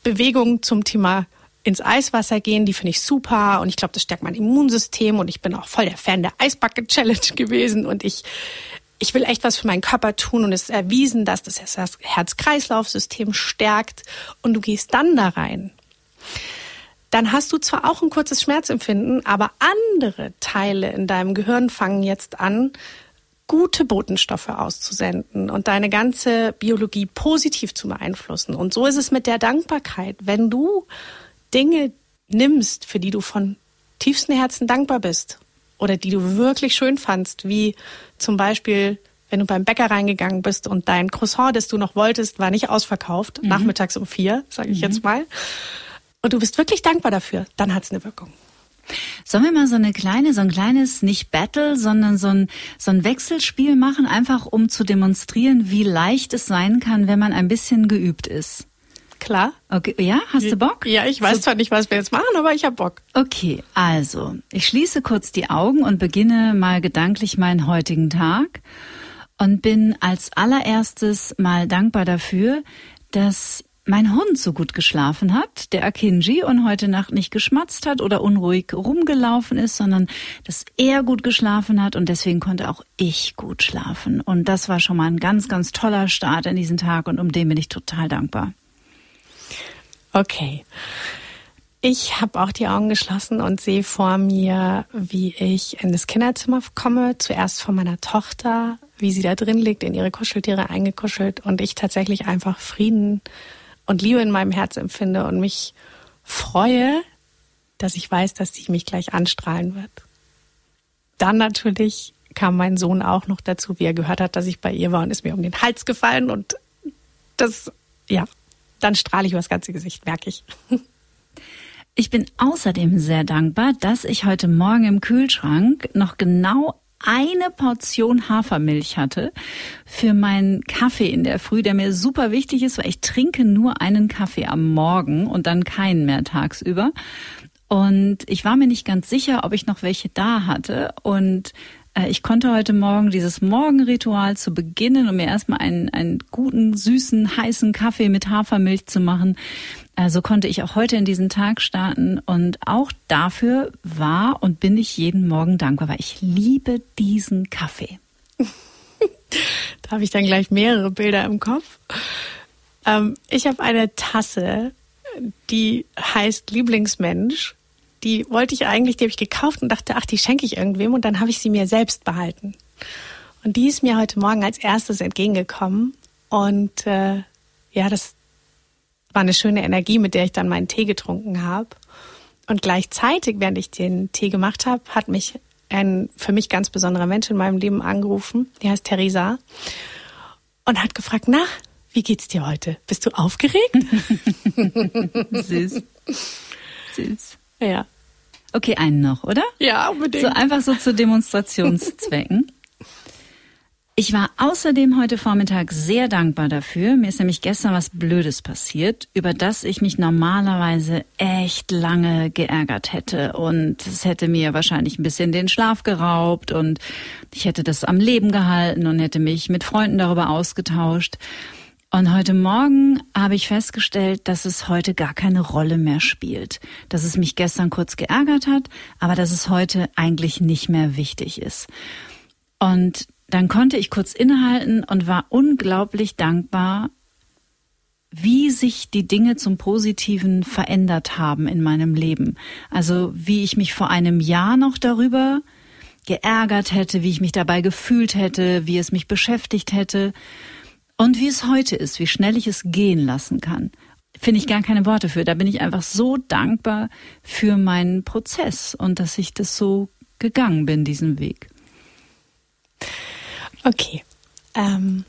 A: Bewegung zum Thema ins Eiswasser gehen, die finde ich super und ich glaube, das stärkt mein Immunsystem und ich bin auch voll der Fan der Eisbucket Challenge gewesen und ich ich will echt was für meinen Körper tun und es ist erwiesen, dass das Herz-Kreislauf-System stärkt und du gehst dann da rein. Dann hast du zwar auch ein kurzes Schmerzempfinden, aber andere Teile in deinem Gehirn fangen jetzt an, gute Botenstoffe auszusenden und deine ganze Biologie positiv zu beeinflussen. Und so ist es mit der Dankbarkeit. Wenn du Dinge nimmst, für die du von tiefstem Herzen dankbar bist oder die du wirklich schön fandst, wie zum Beispiel, wenn du beim Bäcker reingegangen bist und dein Croissant, das du noch wolltest, war nicht ausverkauft, mhm. nachmittags um vier, sage ich mhm. jetzt mal, und du bist wirklich dankbar dafür, dann hat es eine Wirkung.
C: Sollen wir mal so eine kleine, so ein kleines, nicht Battle, sondern so ein, so ein Wechselspiel machen, einfach um zu demonstrieren, wie leicht es sein kann, wenn man ein bisschen geübt ist?
A: Klar.
C: Okay, ja, hast du Bock?
A: Ja, ich weiß so. zwar nicht, was wir jetzt machen, aber ich habe Bock.
C: Okay, also, ich schließe kurz die Augen und beginne mal gedanklich meinen heutigen Tag und bin als allererstes mal dankbar dafür, dass mein Hund so gut geschlafen hat, der Akinji, und heute Nacht nicht geschmatzt hat oder unruhig rumgelaufen ist, sondern dass er gut geschlafen hat und deswegen konnte auch ich gut schlafen. Und das war schon mal ein ganz, ganz toller Start in diesen Tag und um den bin ich total dankbar.
A: Okay. Ich habe auch die Augen geschlossen und sehe vor mir, wie ich in das Kinderzimmer komme. Zuerst von meiner Tochter, wie sie da drin liegt, in ihre Kuscheltiere eingekuschelt und ich tatsächlich einfach Frieden und Liebe in meinem Herz empfinde und mich freue, dass ich weiß, dass sie mich gleich anstrahlen wird. Dann natürlich kam mein Sohn auch noch dazu, wie er gehört hat, dass ich bei ihr war und ist mir um den Hals gefallen und das, ja, dann strahle ich über das ganze Gesicht, merke ich.
C: Ich bin außerdem sehr dankbar, dass ich heute Morgen im Kühlschrank noch genau eine Portion Hafermilch hatte für meinen Kaffee in der Früh, der mir super wichtig ist, weil ich trinke nur einen Kaffee am Morgen und dann keinen mehr tagsüber. Und ich war mir nicht ganz sicher, ob ich noch welche da hatte und ich konnte heute Morgen dieses Morgenritual zu beginnen, um mir erstmal einen, einen guten, süßen, heißen Kaffee mit Hafermilch zu machen. Also konnte ich auch heute in diesen Tag starten und auch dafür war und bin ich jeden Morgen dankbar, weil ich liebe diesen Kaffee.
A: da habe ich dann gleich mehrere Bilder im Kopf. Ähm, ich habe eine Tasse, die heißt Lieblingsmensch die wollte ich eigentlich, die habe ich gekauft und dachte, ach, die schenke ich irgendwem und dann habe ich sie mir selbst behalten. Und die ist mir heute Morgen als erstes entgegengekommen und äh, ja, das war eine schöne Energie, mit der ich dann meinen Tee getrunken habe. Und gleichzeitig, während ich den Tee gemacht habe, hat mich ein für mich ganz besonderer Mensch in meinem Leben angerufen. Die heißt Theresa und hat gefragt, na, wie geht's dir heute? Bist du aufgeregt?
C: Süß. Süß.
A: Ja.
C: Okay, einen noch, oder?
A: Ja, unbedingt.
C: So einfach so zu Demonstrationszwecken. Ich war außerdem heute Vormittag sehr dankbar dafür. Mir ist nämlich gestern was Blödes passiert, über das ich mich normalerweise echt lange geärgert hätte. Und es hätte mir wahrscheinlich ein bisschen den Schlaf geraubt und ich hätte das am Leben gehalten und hätte mich mit Freunden darüber ausgetauscht. Und heute Morgen habe ich festgestellt, dass es heute gar keine Rolle mehr spielt. Dass es mich gestern kurz geärgert hat, aber dass es heute eigentlich nicht mehr wichtig ist. Und dann konnte ich kurz innehalten und war unglaublich dankbar, wie sich die Dinge zum Positiven verändert haben in meinem Leben. Also wie ich mich vor einem Jahr noch darüber geärgert hätte, wie ich mich dabei gefühlt hätte, wie es mich beschäftigt hätte und wie es heute ist, wie schnell ich es gehen lassen kann. Finde ich gar keine Worte für. Da bin ich einfach so dankbar für meinen Prozess und dass ich das so gegangen bin, diesen Weg.
A: Okay. Ähm,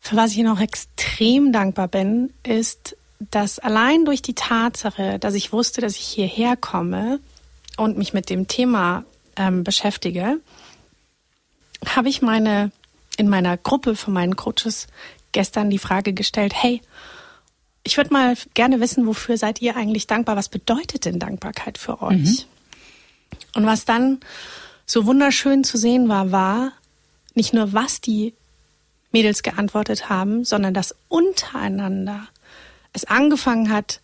A: für was ich noch extrem dankbar bin, ist, dass allein durch die Tatsache, dass ich wusste, dass ich hierher komme und mich mit dem Thema ähm, beschäftige, habe ich meine in meiner Gruppe von meinen Coaches gestern die Frage gestellt: Hey, ich würde mal gerne wissen, wofür seid ihr eigentlich dankbar? Was bedeutet denn Dankbarkeit für euch? Mhm. Und was dann so wunderschön zu sehen war, war, nicht nur, was die Mädels geantwortet haben, sondern dass untereinander es angefangen hat,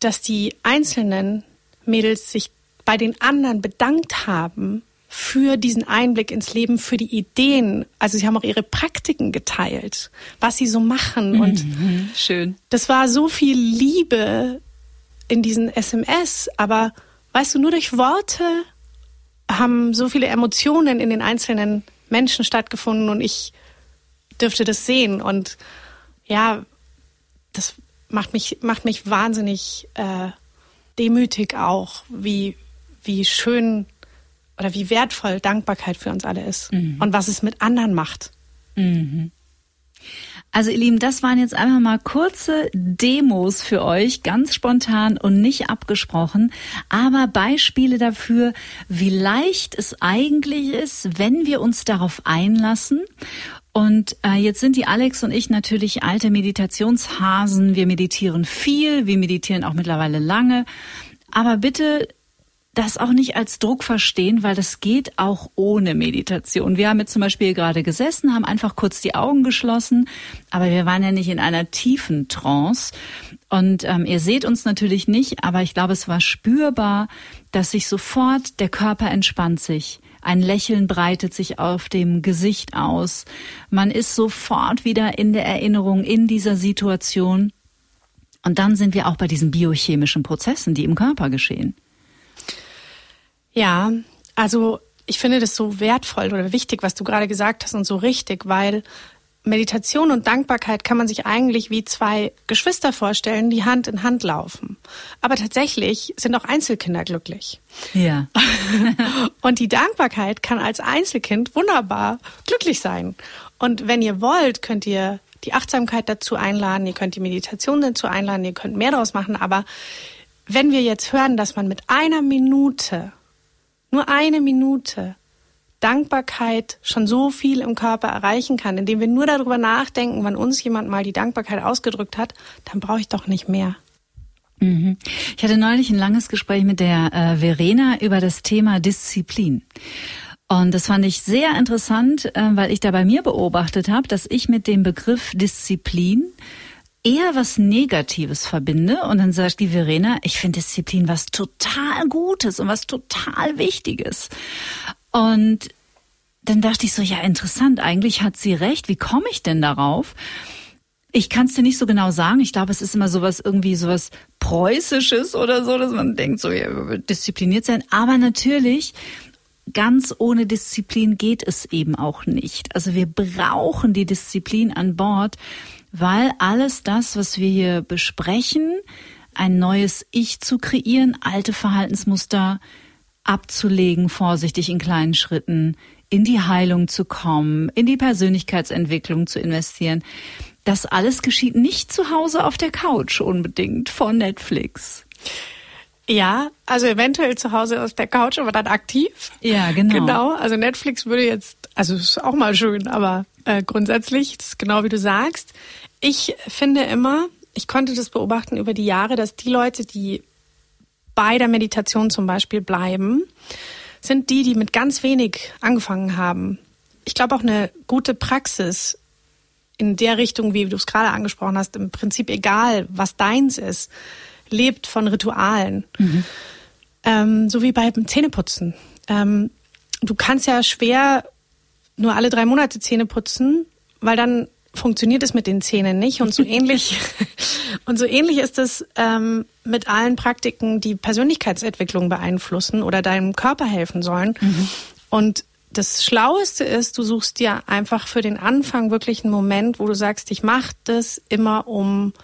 A: dass die einzelnen Mädels sich bei den anderen bedankt haben für diesen Einblick ins Leben, für die Ideen. Also sie haben auch ihre Praktiken geteilt, was sie so machen. Und
C: mhm, schön.
A: Das war so viel Liebe in diesen SMS, aber weißt du, nur durch Worte haben so viele Emotionen in den einzelnen Menschen stattgefunden und ich dürfte das sehen. Und ja, das macht mich, macht mich wahnsinnig äh, demütig auch, wie, wie schön oder wie wertvoll Dankbarkeit für uns alle ist mhm. und was es mit anderen macht.
C: Mhm. Also ihr Lieben, das waren jetzt einfach mal kurze Demos für euch, ganz spontan und nicht abgesprochen, aber Beispiele dafür, wie leicht es eigentlich ist, wenn wir uns darauf einlassen. Und äh, jetzt sind die Alex und ich natürlich alte Meditationshasen. Wir meditieren viel, wir meditieren auch mittlerweile lange. Aber bitte das auch nicht als Druck verstehen, weil das geht auch ohne Meditation. Wir haben jetzt zum Beispiel gerade gesessen, haben einfach kurz die Augen geschlossen, aber wir waren ja nicht in einer tiefen Trance. Und ähm, ihr seht uns natürlich nicht, aber ich glaube, es war spürbar, dass sich sofort der Körper entspannt sich. Ein Lächeln breitet sich auf dem Gesicht aus. Man ist sofort wieder in der Erinnerung, in dieser Situation. Und dann sind wir auch bei diesen biochemischen Prozessen, die im Körper geschehen.
A: Ja, also ich finde das so wertvoll oder wichtig, was du gerade gesagt hast und so richtig, weil Meditation und Dankbarkeit kann man sich eigentlich wie zwei Geschwister vorstellen, die Hand in Hand laufen. Aber tatsächlich sind auch Einzelkinder glücklich.
C: Ja.
A: und die Dankbarkeit kann als Einzelkind wunderbar glücklich sein. Und wenn ihr wollt, könnt ihr die Achtsamkeit dazu einladen, ihr könnt die Meditation dazu einladen, ihr könnt mehr daraus machen. Aber wenn wir jetzt hören, dass man mit einer Minute nur eine Minute Dankbarkeit schon so viel im Körper erreichen kann, indem wir nur darüber nachdenken, wann uns jemand mal die Dankbarkeit ausgedrückt hat, dann brauche ich doch nicht mehr.
C: Mhm. Ich hatte neulich ein langes Gespräch mit der äh, Verena über das Thema Disziplin. Und das fand ich sehr interessant, äh, weil ich da bei mir beobachtet habe, dass ich mit dem Begriff Disziplin eher was Negatives verbinde. Und dann sagt die Verena, ich finde Disziplin was total Gutes und was total Wichtiges. Und dann dachte ich so, ja, interessant, eigentlich hat sie recht. Wie komme ich denn darauf? Ich kann es dir nicht so genau sagen. Ich glaube, es ist immer sowas irgendwie sowas preußisches oder so, dass man denkt, so ja, diszipliniert sein. Aber natürlich ganz ohne Disziplin geht es eben auch nicht. Also wir brauchen die Disziplin an Bord, weil alles das, was wir hier besprechen, ein neues Ich zu kreieren, alte Verhaltensmuster abzulegen, vorsichtig in kleinen Schritten, in die Heilung zu kommen, in die Persönlichkeitsentwicklung zu investieren. Das alles geschieht nicht zu Hause auf der Couch unbedingt vor Netflix.
A: Ja, also eventuell zu Hause auf der Couch, aber dann aktiv.
C: Ja, genau.
A: Genau. Also Netflix würde jetzt Also ist auch mal schön, aber äh, grundsätzlich, das ist genau wie du sagst. Ich finde immer, ich konnte das beobachten über die Jahre, dass die Leute, die bei der Meditation zum Beispiel bleiben, sind die, die mit ganz wenig angefangen haben. Ich glaube auch eine gute Praxis in der Richtung, wie du es gerade angesprochen hast, im Prinzip egal, was deins ist, lebt von Ritualen. Mhm. Ähm, so wie beim Zähneputzen. Ähm, du kannst ja schwer nur alle drei Monate Zähne putzen, weil dann funktioniert es mit den Zähnen nicht. Und so ähnlich, und so ähnlich ist es ähm, mit allen Praktiken, die Persönlichkeitsentwicklung beeinflussen oder deinem Körper helfen sollen. Mhm. Und das Schlaueste ist, du suchst dir einfach für den Anfang wirklich einen Moment, wo du sagst, ich mache das immer um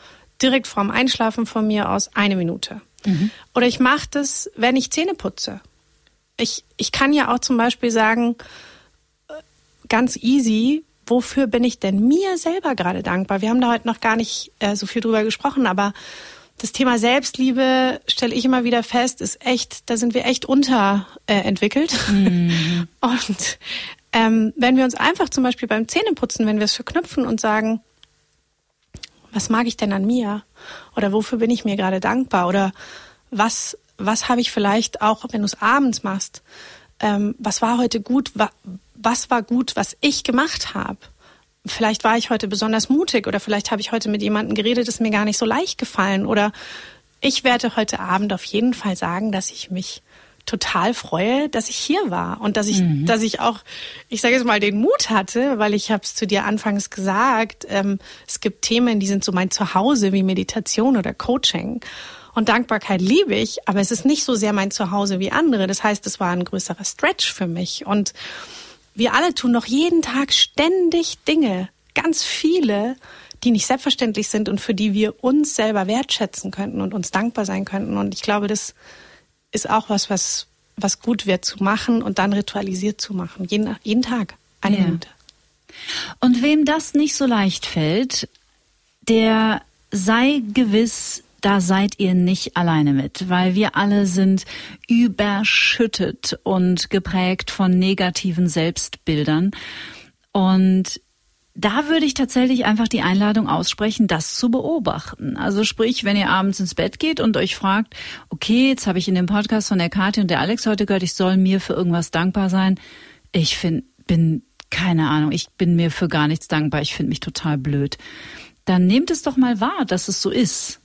A: direkt vorm Einschlafen von mir aus eine Minute. Mhm. Oder ich mache das, wenn ich Zähne putze. Ich, ich kann ja auch zum Beispiel sagen, ganz easy, wofür bin ich denn mir selber gerade dankbar? Wir haben da heute noch gar nicht äh, so viel drüber gesprochen, aber das Thema Selbstliebe stelle ich immer wieder fest, ist echt, da sind wir echt unterentwickelt. Äh, mhm. Und ähm, wenn wir uns einfach zum Beispiel beim Zähneputzen, wenn wir es verknüpfen und sagen, was mag ich denn an mir? Oder wofür bin ich mir gerade dankbar? Oder was, was habe ich vielleicht auch, wenn du es abends machst, ähm, was war heute gut? Was war gut, was ich gemacht habe. Vielleicht war ich heute besonders mutig oder vielleicht habe ich heute mit jemandem geredet, das mir gar nicht so leicht gefallen. Oder ich werde heute Abend auf jeden Fall sagen, dass ich mich total freue, dass ich hier war und dass ich, mhm. dass ich auch, ich sage jetzt mal, den Mut hatte, weil ich habe es zu dir anfangs gesagt, ähm, es gibt Themen, die sind so mein Zuhause wie Meditation oder Coaching. Und Dankbarkeit liebe ich, aber es ist nicht so sehr mein Zuhause wie andere. Das heißt, es war ein größerer Stretch für mich. Und wir alle tun noch jeden Tag ständig Dinge, ganz viele, die nicht selbstverständlich sind und für die wir uns selber wertschätzen könnten und uns dankbar sein könnten. Und ich glaube, das ist auch was, was, was gut wird zu machen und dann ritualisiert zu machen. Jeden, jeden Tag, eine ja. Minute.
C: Und wem das nicht so leicht fällt, der sei gewiss, da seid ihr nicht alleine mit, weil wir alle sind überschüttet und geprägt von negativen Selbstbildern. Und da würde ich tatsächlich einfach die Einladung aussprechen, das zu beobachten. Also sprich, wenn ihr abends ins Bett geht und euch fragt, okay, jetzt habe ich in dem Podcast von der Kathi und der Alex heute gehört, ich soll mir für irgendwas dankbar sein. Ich find, bin, keine Ahnung, ich bin mir für gar nichts dankbar. Ich finde mich total blöd. Dann nehmt es doch mal wahr, dass es so ist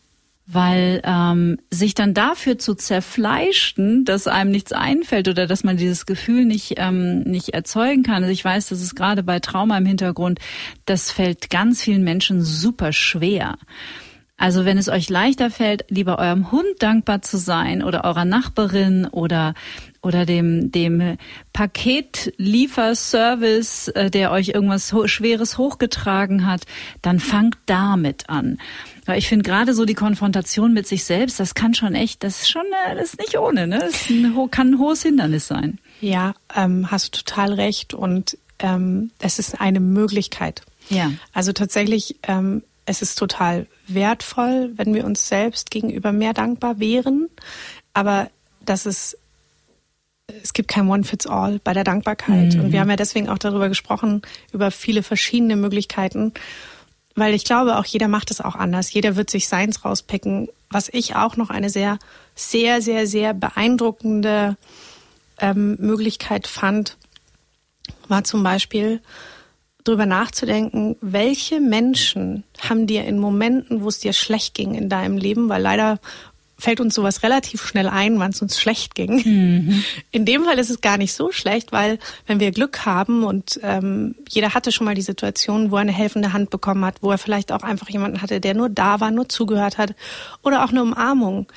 C: weil ähm, sich dann dafür zu zerfleischen, dass einem nichts einfällt oder dass man dieses Gefühl nicht ähm, nicht erzeugen kann. Also ich weiß, dass es gerade bei Trauma im Hintergrund, das fällt ganz vielen Menschen super schwer. Also wenn es euch leichter fällt, lieber eurem Hund dankbar zu sein oder eurer Nachbarin oder oder dem dem Paketlieferservice, äh, der euch irgendwas Schweres hochgetragen hat, dann fangt damit an. Weil ich finde gerade so die Konfrontation mit sich selbst, das kann schon echt, das ist schon, äh, das ist nicht ohne, ne? Das ein, kann ein hohes Hindernis sein.
A: Ja, ähm, hast du total recht und ähm, es ist eine Möglichkeit. Ja. Also tatsächlich ähm, es ist total wertvoll, wenn wir uns selbst gegenüber mehr dankbar wären. Aber das ist, es gibt kein One-Fits-All bei der Dankbarkeit. Mhm. Und wir haben ja deswegen auch darüber gesprochen, über viele verschiedene Möglichkeiten. Weil ich glaube, auch jeder macht es auch anders. Jeder wird sich seins rauspicken. Was ich auch noch eine sehr, sehr, sehr, sehr beeindruckende ähm, Möglichkeit fand, war zum Beispiel, drüber nachzudenken, welche Menschen haben dir in Momenten, wo es dir schlecht ging in deinem Leben, weil leider fällt uns sowas relativ schnell ein, wann es uns schlecht ging. Mhm. In dem Fall ist es gar nicht so schlecht, weil wenn wir Glück haben und ähm, jeder hatte schon mal die Situation, wo er eine helfende Hand bekommen hat, wo er vielleicht auch einfach jemanden hatte, der nur da war, nur zugehört hat oder auch eine Umarmung.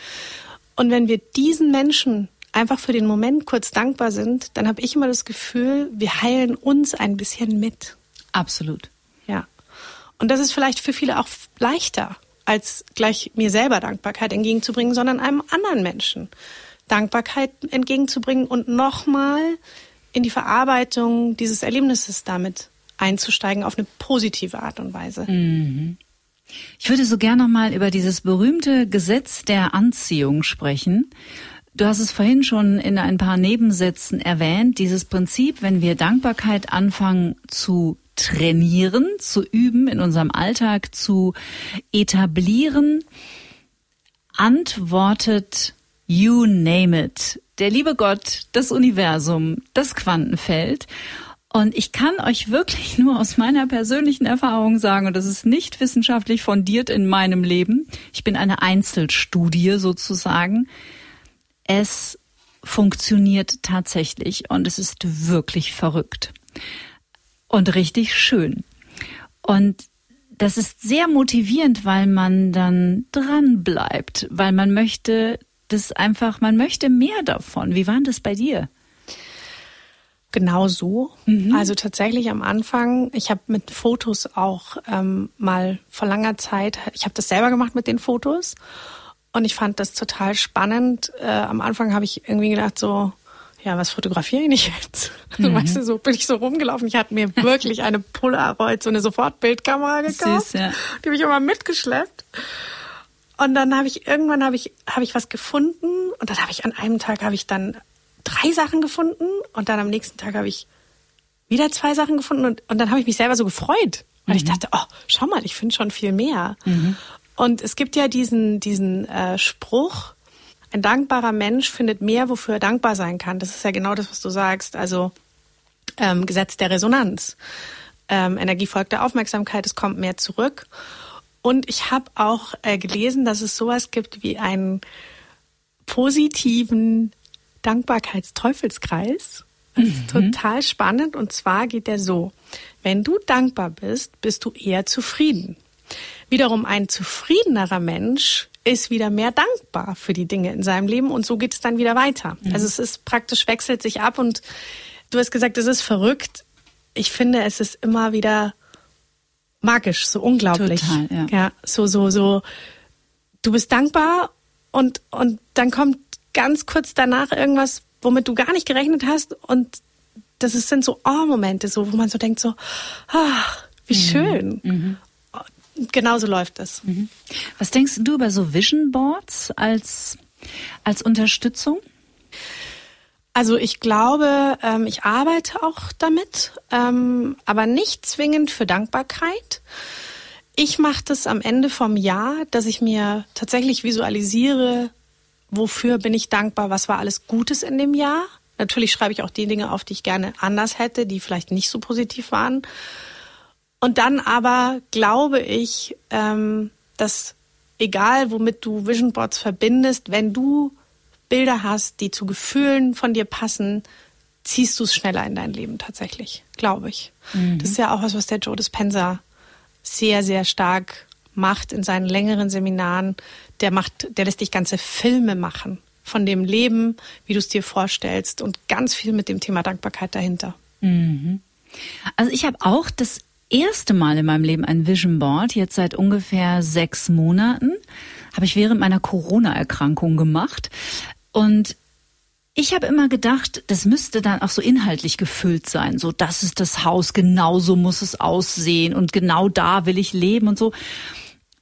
A: Und wenn wir diesen Menschen einfach für den Moment kurz dankbar sind, dann habe ich immer das Gefühl, wir heilen uns ein bisschen mit.
C: Absolut.
A: Ja. Und das ist vielleicht für viele auch leichter, als gleich mir selber Dankbarkeit entgegenzubringen, sondern einem anderen Menschen Dankbarkeit entgegenzubringen und nochmal in die Verarbeitung dieses Erlebnisses damit einzusteigen auf eine positive Art und Weise. Mhm.
C: Ich würde so gern nochmal über dieses berühmte Gesetz der Anziehung sprechen. Du hast es vorhin schon in ein paar Nebensätzen erwähnt, dieses Prinzip, wenn wir Dankbarkeit anfangen zu trainieren, zu üben, in unserem Alltag zu etablieren, antwortet you name it. Der liebe Gott, das Universum, das Quantenfeld. Und ich kann euch wirklich nur aus meiner persönlichen Erfahrung sagen, und das ist nicht wissenschaftlich fundiert in meinem Leben, ich bin eine Einzelstudie sozusagen, es funktioniert tatsächlich und es ist wirklich verrückt und richtig schön. Und das ist sehr motivierend, weil man dann dran bleibt, weil man möchte das einfach, man möchte mehr davon. Wie war das bei dir?
A: Genau so. Mhm. Also tatsächlich am Anfang, ich habe mit Fotos auch ähm, mal vor langer Zeit, ich habe das selber gemacht mit den Fotos und ich fand das total spannend. Äh, am Anfang habe ich irgendwie gedacht so, ja, was fotografiere ich jetzt? Mhm. Weißt du, so bin ich so rumgelaufen. Ich hatte mir wirklich eine Polaroid, so eine Sofortbildkamera gekauft. Süß, ja. Die habe ich immer mitgeschleppt. Und dann habe ich irgendwann habe ich habe ich was gefunden und dann habe ich an einem Tag habe ich dann drei Sachen gefunden und dann am nächsten Tag habe ich wieder zwei Sachen gefunden und, und dann habe ich mich selber so gefreut. Und mhm. ich dachte, oh, schau mal, ich finde schon viel mehr. Mhm. Und es gibt ja diesen, diesen äh, Spruch, ein dankbarer Mensch findet mehr, wofür er dankbar sein kann. Das ist ja genau das, was du sagst. Also ähm, Gesetz der Resonanz. Ähm, Energie folgt der Aufmerksamkeit, es kommt mehr zurück. Und ich habe auch äh, gelesen, dass es sowas gibt wie einen positiven Dankbarkeitsteufelskreis. Das ist mhm. total spannend. Und zwar geht der so. Wenn du dankbar bist, bist du eher zufrieden. Wiederum ein zufriedenerer Mensch ist wieder mehr dankbar für die Dinge in seinem Leben und so geht es dann wieder weiter. Mhm. Also es ist praktisch wechselt sich ab und du hast gesagt, es ist verrückt. Ich finde, es ist immer wieder magisch, so unglaublich. Total, ja. ja, so so so. Du bist dankbar und und dann kommt ganz kurz danach irgendwas, womit du gar nicht gerechnet hast und das sind so Oh-Momente, so wo man so denkt so, ah, wie mhm. schön. Mhm. Genauso läuft es. Mhm.
C: Was denkst du über so Vision Boards als, als Unterstützung?
A: Also ich glaube, ähm, ich arbeite auch damit, ähm, aber nicht zwingend für Dankbarkeit. Ich mache das am Ende vom Jahr, dass ich mir tatsächlich visualisiere, wofür bin ich dankbar, was war alles Gutes in dem Jahr. Natürlich schreibe ich auch die Dinge auf, die ich gerne anders hätte, die vielleicht nicht so positiv waren. Und dann aber glaube ich, ähm, dass egal womit du Vision Boards verbindest, wenn du Bilder hast, die zu Gefühlen von dir passen, ziehst du es schneller in dein Leben tatsächlich, glaube ich. Mhm. Das ist ja auch was, was der Joe Dispenza sehr, sehr stark macht in seinen längeren Seminaren. Der macht, der lässt dich ganze Filme machen von dem Leben, wie du es dir vorstellst und ganz viel mit dem Thema Dankbarkeit dahinter.
C: Mhm. Also ich habe auch das erste Mal in meinem Leben ein Vision Board, jetzt seit ungefähr sechs Monaten. Habe ich während meiner Corona-Erkrankung gemacht. Und ich habe immer gedacht, das müsste dann auch so inhaltlich gefüllt sein. So, das ist das Haus, genau so muss es aussehen und genau da will ich leben und so.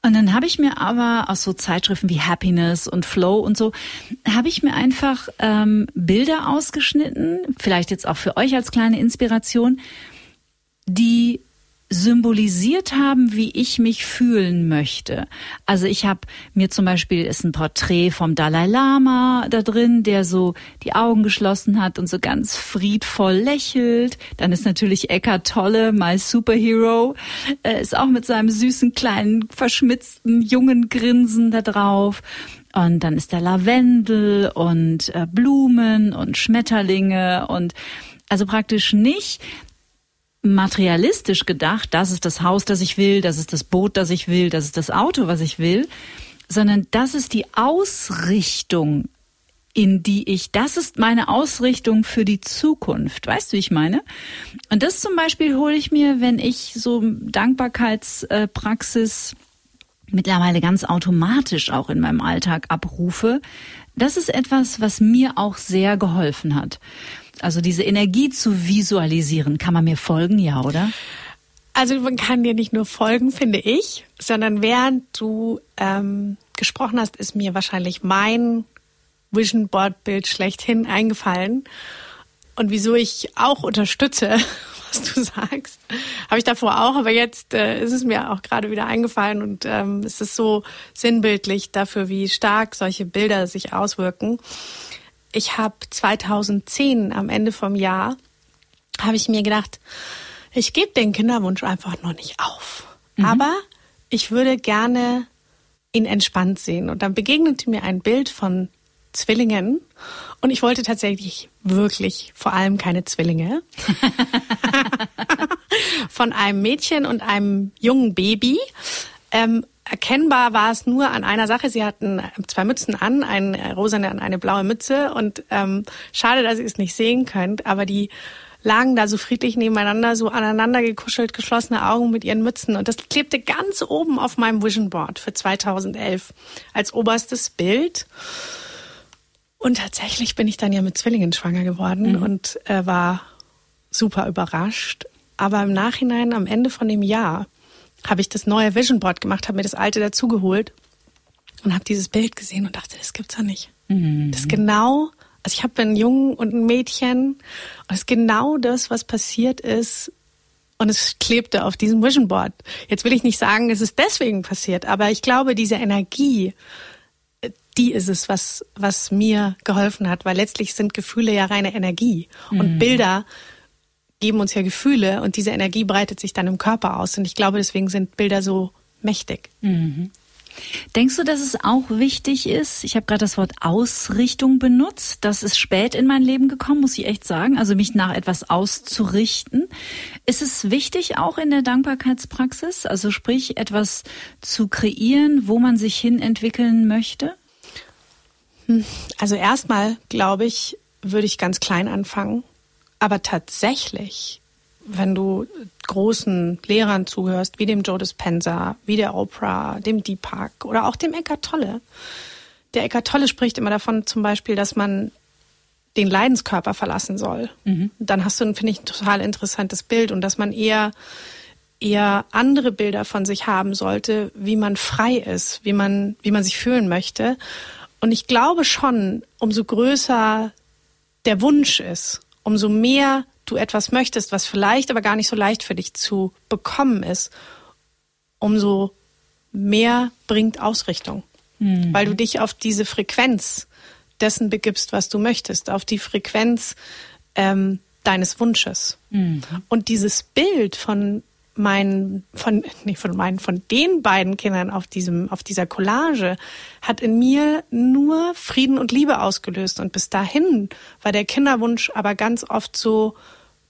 C: Und dann habe ich mir aber aus so Zeitschriften wie Happiness und Flow und so, habe ich mir einfach ähm, Bilder ausgeschnitten, vielleicht jetzt auch für euch als kleine Inspiration, die symbolisiert haben, wie ich mich fühlen möchte. Also ich habe mir zum Beispiel ist ein Porträt vom Dalai Lama da drin, der so die Augen geschlossen hat und so ganz friedvoll lächelt. Dann ist natürlich Eckart Tolle, my Superhero, äh, ist auch mit seinem süßen kleinen verschmitzten jungen Grinsen da drauf. Und dann ist der Lavendel und äh, Blumen und Schmetterlinge und also praktisch nicht materialistisch gedacht, das ist das Haus, das ich will, das ist das Boot, das ich will, das ist das Auto, was ich will, sondern das ist die Ausrichtung, in die ich, das ist meine Ausrichtung für die Zukunft. Weißt du, wie ich meine? Und das zum Beispiel hole ich mir, wenn ich so Dankbarkeitspraxis mittlerweile ganz automatisch auch in meinem Alltag abrufe. Das ist etwas, was mir auch sehr geholfen hat. Also diese Energie zu visualisieren, kann man mir folgen, ja, oder?
A: Also man kann dir nicht nur folgen, finde ich, sondern während du ähm, gesprochen hast, ist mir wahrscheinlich mein Vision Board Bild schlechthin eingefallen. Und wieso ich auch unterstütze, was du sagst, habe ich davor auch, aber jetzt äh, ist es mir auch gerade wieder eingefallen und ähm, es ist so sinnbildlich dafür, wie stark solche Bilder sich auswirken. Ich habe 2010 am Ende vom Jahr habe ich mir gedacht, ich gebe den Kinderwunsch einfach noch nicht auf. Mhm. Aber ich würde gerne ihn entspannt sehen. Und dann begegnete mir ein Bild von Zwillingen. Und ich wollte tatsächlich wirklich vor allem keine Zwillinge. von einem Mädchen und einem jungen Baby. Ähm, erkennbar war es nur an einer Sache. Sie hatten zwei Mützen an, eine rosane und eine blaue Mütze. Und ähm, schade, dass ihr es nicht sehen könnt, aber die lagen da so friedlich nebeneinander, so aneinander gekuschelt, geschlossene Augen mit ihren Mützen. Und das klebte ganz oben auf meinem Vision Board für 2011 als oberstes Bild. Und tatsächlich bin ich dann ja mit Zwillingen schwanger geworden mhm. und äh, war super überrascht. Aber im Nachhinein, am Ende von dem Jahr, habe ich das neue Vision Board gemacht, habe mir das alte dazugeholt und habe dieses Bild gesehen und dachte, das gibt's ja nicht. Mhm. Das ist genau also ich habe einen Jungen und ein Mädchen und es ist genau das, was passiert ist und es klebte auf diesem Vision Board. Jetzt will ich nicht sagen, es ist deswegen passiert, aber ich glaube, diese Energie, die ist es, was, was mir geholfen hat, weil letztlich sind Gefühle ja reine Energie und mhm. Bilder geben uns ja Gefühle und diese Energie breitet sich dann im Körper aus und ich glaube, deswegen sind Bilder so mächtig.
C: Mhm. Denkst du, dass es auch wichtig ist? Ich habe gerade das Wort Ausrichtung benutzt. Das ist spät in mein Leben gekommen, muss ich echt sagen. Also mich nach etwas auszurichten. Ist es wichtig auch in der Dankbarkeitspraxis? Also sprich, etwas zu kreieren, wo man sich hin entwickeln möchte?
A: Hm, also erstmal, glaube ich, würde ich ganz klein anfangen. Aber tatsächlich wenn du großen Lehrern zuhörst, wie dem Joe Dispenza, wie der Oprah, dem Deepak oder auch dem Eckart Tolle. Der Eckart Tolle spricht immer davon zum Beispiel, dass man den Leidenskörper verlassen soll. Mhm. Dann hast du, finde ich, ein total interessantes Bild und dass man eher eher andere Bilder von sich haben sollte, wie man frei ist, wie man, wie man sich fühlen möchte. Und ich glaube schon, umso größer der Wunsch ist, umso mehr du etwas möchtest, was vielleicht aber gar nicht so leicht für dich zu bekommen ist, umso mehr bringt Ausrichtung. Mhm. Weil du dich auf diese Frequenz dessen begibst, was du möchtest, auf die Frequenz ähm, deines Wunsches. Mhm. Und dieses Bild von meinen, von, nicht von meinen, von den beiden Kindern auf diesem, auf dieser Collage hat in mir nur Frieden und Liebe ausgelöst. Und bis dahin war der Kinderwunsch aber ganz oft so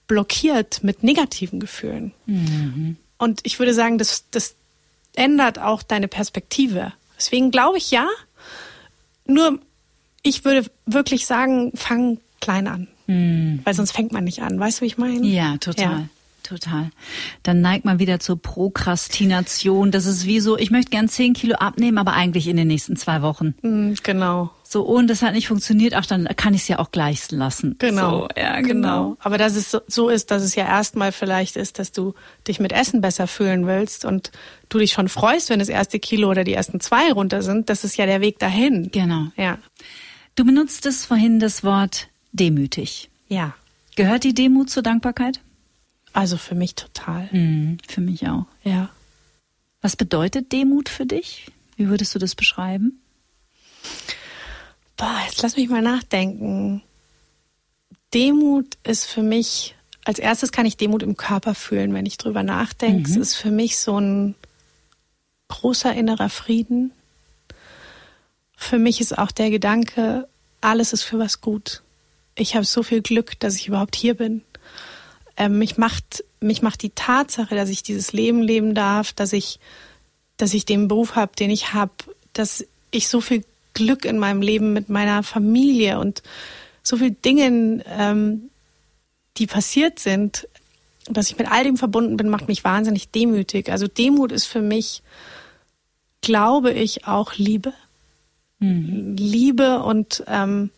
A: blockiert mit negativen Gefühlen. Mhm. Und ich würde sagen, das, das ändert auch deine Perspektive. Deswegen glaube ich ja. Nur ich würde wirklich sagen, fang klein an. Mhm. Weil sonst fängt man nicht an. Weißt du, wie ich meine?
C: Ja, total. Ja. Total. Dann neigt man wieder zur Prokrastination. Das ist wie so, ich möchte gern zehn Kilo abnehmen, aber eigentlich in den nächsten zwei Wochen.
A: Mhm, genau.
C: So, und das hat nicht funktioniert, ach, dann kann ich es ja auch gleich lassen.
A: Genau.
C: So,
A: ja, genau. genau. Aber dass es so ist, dass es ja erstmal vielleicht ist, dass du dich mit Essen besser fühlen willst und du dich schon freust, wenn das erste Kilo oder die ersten zwei runter sind, das ist ja der Weg dahin.
C: Genau. Ja. Du benutztest vorhin das Wort demütig.
A: Ja.
C: Gehört die Demut zur Dankbarkeit?
A: Also für mich total.
C: Mhm, für mich auch.
A: Ja.
C: Was bedeutet Demut für dich? Wie würdest du das beschreiben?
A: Boah, jetzt lass mich mal nachdenken. Demut ist für mich, als erstes kann ich Demut im Körper fühlen, wenn ich drüber nachdenke. Mhm. Es ist für mich so ein großer innerer Frieden. Für mich ist auch der Gedanke, alles ist für was gut. Ich habe so viel Glück, dass ich überhaupt hier bin ähm, mich macht mich macht die Tatsache, dass ich dieses Leben leben darf, dass ich dass ich den Beruf habe, den ich habe, dass ich so viel Glück in meinem Leben mit meiner Familie und so viel Dingen, ähm, die passiert sind, dass ich mit all dem verbunden bin, macht mich wahnsinnig demütig. Also Demut ist für mich, glaube ich, auch Liebe. Mhm. Liebe und ähm,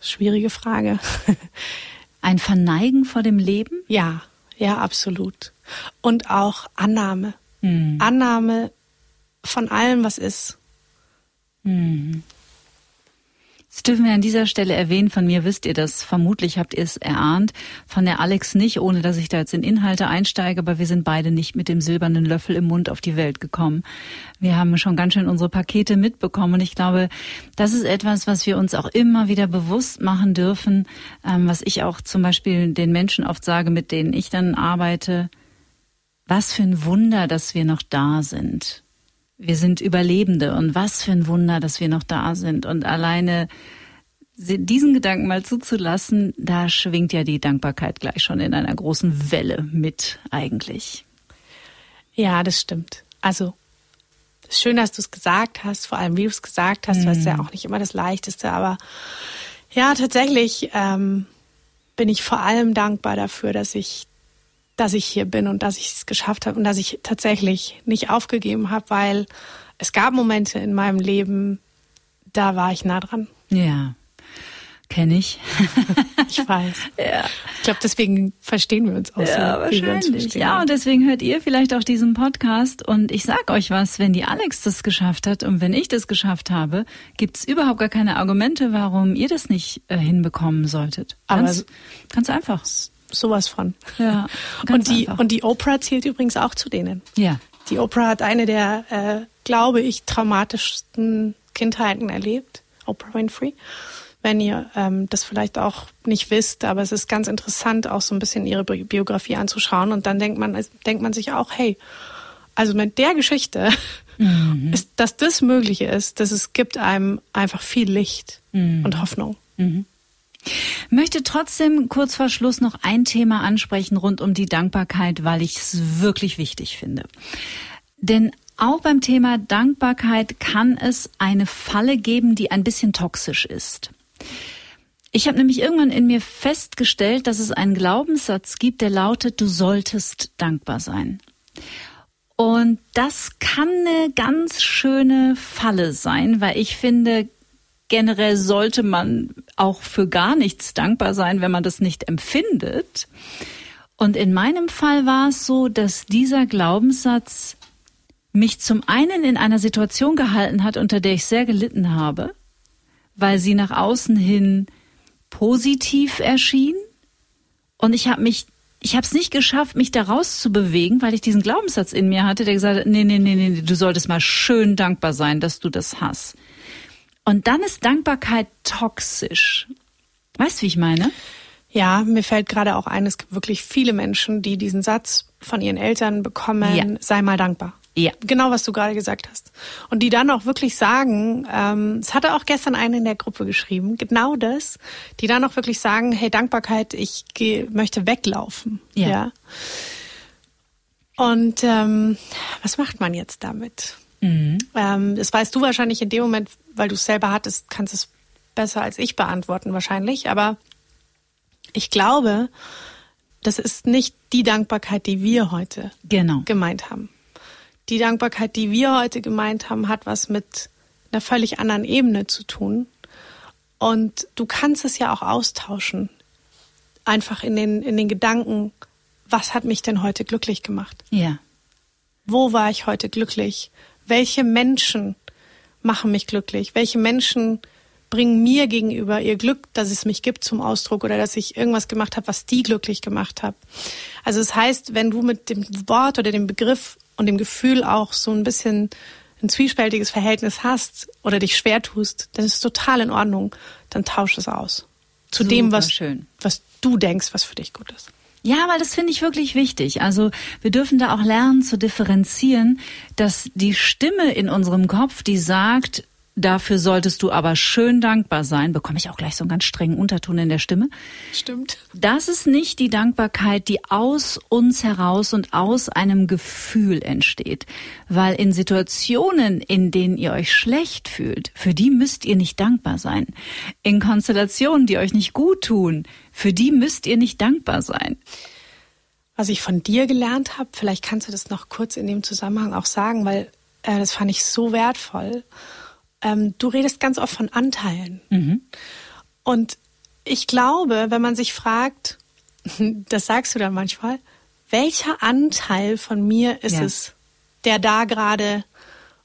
A: schwierige Frage.
C: Ein Verneigen vor dem Leben?
A: Ja, ja, absolut. Und auch Annahme. Mhm. Annahme von allem, was ist.
C: Mhm. Das dürfen wir an dieser Stelle erwähnen. Von mir wisst ihr das. Vermutlich habt ihr es erahnt. Von der Alex nicht, ohne dass ich da jetzt in Inhalte einsteige. Aber wir sind beide nicht mit dem silbernen Löffel im Mund auf die Welt gekommen. Wir haben schon ganz schön unsere Pakete mitbekommen. Und ich glaube, das ist etwas, was wir uns auch immer wieder bewusst machen dürfen. Ähm, was ich auch zum Beispiel den Menschen oft sage, mit denen ich dann arbeite. Was für ein Wunder, dass wir noch da sind wir sind Überlebende und was für ein Wunder, dass wir noch da sind. Und alleine diesen Gedanken mal zuzulassen, da schwingt ja die Dankbarkeit gleich schon in einer großen Welle mit eigentlich.
A: Ja, das stimmt. Also schön, dass du es gesagt hast, vor allem wie du es gesagt hast, weil es ja mhm. auch nicht immer das Leichteste, aber ja, tatsächlich ähm, bin ich vor allem dankbar dafür, dass ich dass ich hier bin und dass ich es geschafft habe und dass ich tatsächlich nicht aufgegeben habe, weil es gab Momente in meinem Leben, da war ich nah dran.
C: Ja. Kenne ich.
A: ich weiß. Ja. Ich glaube, deswegen verstehen wir uns auch
C: ja, so. Wahrscheinlich. Ja, und deswegen hört ihr vielleicht auch diesen Podcast. Und ich sag euch was, wenn die Alex das geschafft hat und wenn ich das geschafft habe, gibt's überhaupt gar keine Argumente, warum ihr das nicht äh, hinbekommen solltet. Ganz, Aber ganz einfach
A: sowas von.
C: Ja,
A: und die und die Oprah zählt übrigens auch zu denen.
C: Ja.
A: Die Oprah hat eine der, äh, glaube ich, traumatischsten Kindheiten erlebt. Oprah Winfrey. Wenn ihr ähm, das vielleicht auch nicht wisst, aber es ist ganz interessant, auch so ein bisschen ihre Biografie anzuschauen. Und dann denkt man, denkt man sich auch, hey, also mit der Geschichte, mhm. ist, dass das möglich ist, dass es gibt einem einfach viel Licht mhm. und Hoffnung. Mhm.
C: Möchte trotzdem kurz vor Schluss noch ein Thema ansprechen rund um die Dankbarkeit, weil ich es wirklich wichtig finde. Denn auch beim Thema Dankbarkeit kann es eine Falle geben, die ein bisschen toxisch ist. Ich habe nämlich irgendwann in mir festgestellt, dass es einen Glaubenssatz gibt, der lautet, du solltest dankbar sein. Und das kann eine ganz schöne Falle sein, weil ich finde, generell sollte man auch für gar nichts dankbar sein, wenn man das nicht empfindet. Und in meinem Fall war es so, dass dieser Glaubenssatz mich zum einen in einer Situation gehalten hat, unter der ich sehr gelitten habe, weil sie nach außen hin positiv erschien. Und ich habe mich, ich habe es nicht geschafft, mich da rauszubewegen, weil ich diesen Glaubenssatz in mir hatte, der gesagt hat, nee, nee, nee, nee, du solltest mal schön dankbar sein, dass du das hast. Und dann ist Dankbarkeit toxisch. Weißt du, wie ich meine?
A: Ja, mir fällt gerade auch ein, es gibt wirklich viele Menschen, die diesen Satz von ihren Eltern bekommen, ja. sei mal dankbar.
C: Ja.
A: Genau, was du gerade gesagt hast. Und die dann auch wirklich sagen, ähm, es hatte auch gestern eine in der Gruppe geschrieben, genau das, die dann auch wirklich sagen, hey, Dankbarkeit, ich geh, möchte weglaufen.
C: Ja. ja.
A: Und ähm, was macht man jetzt damit? Mhm. Ähm, das weißt du wahrscheinlich in dem Moment, weil du es selber hattest, kannst es besser als ich beantworten wahrscheinlich. Aber ich glaube, das ist nicht die Dankbarkeit, die wir heute
C: genau.
A: gemeint haben. Die Dankbarkeit, die wir heute gemeint haben, hat was mit einer völlig anderen Ebene zu tun. Und du kannst es ja auch austauschen. Einfach in den, in den Gedanken, was hat mich denn heute glücklich gemacht?
C: Ja.
A: Wo war ich heute glücklich? Welche Menschen machen mich glücklich, welche Menschen bringen mir gegenüber ihr Glück, dass es mich gibt zum Ausdruck oder dass ich irgendwas gemacht habe, was die glücklich gemacht hat. Also das heißt, wenn du mit dem Wort oder dem Begriff und dem Gefühl auch so ein bisschen ein zwiespältiges Verhältnis hast oder dich schwer tust, dann ist es total in Ordnung. Dann tausch es aus. Zu Super dem, was,
C: schön.
A: was du denkst, was für dich gut ist.
C: Ja, weil das finde ich wirklich wichtig. Also wir dürfen da auch lernen zu differenzieren, dass die Stimme in unserem Kopf, die sagt, Dafür solltest du aber schön dankbar sein. Bekomme ich auch gleich so einen ganz strengen Unterton in der Stimme.
A: Stimmt.
C: Das ist nicht die Dankbarkeit, die aus uns heraus und aus einem Gefühl entsteht. Weil in Situationen, in denen ihr euch schlecht fühlt, für die müsst ihr nicht dankbar sein. In Konstellationen, die euch nicht gut tun, für die müsst ihr nicht dankbar sein.
A: Was ich von dir gelernt habe, vielleicht kannst du das noch kurz in dem Zusammenhang auch sagen, weil äh, das fand ich so wertvoll ähm, du redest ganz oft von Anteilen. Mhm. Und ich glaube, wenn man sich fragt, das sagst du dann manchmal, welcher Anteil von mir ist ja. es, der da gerade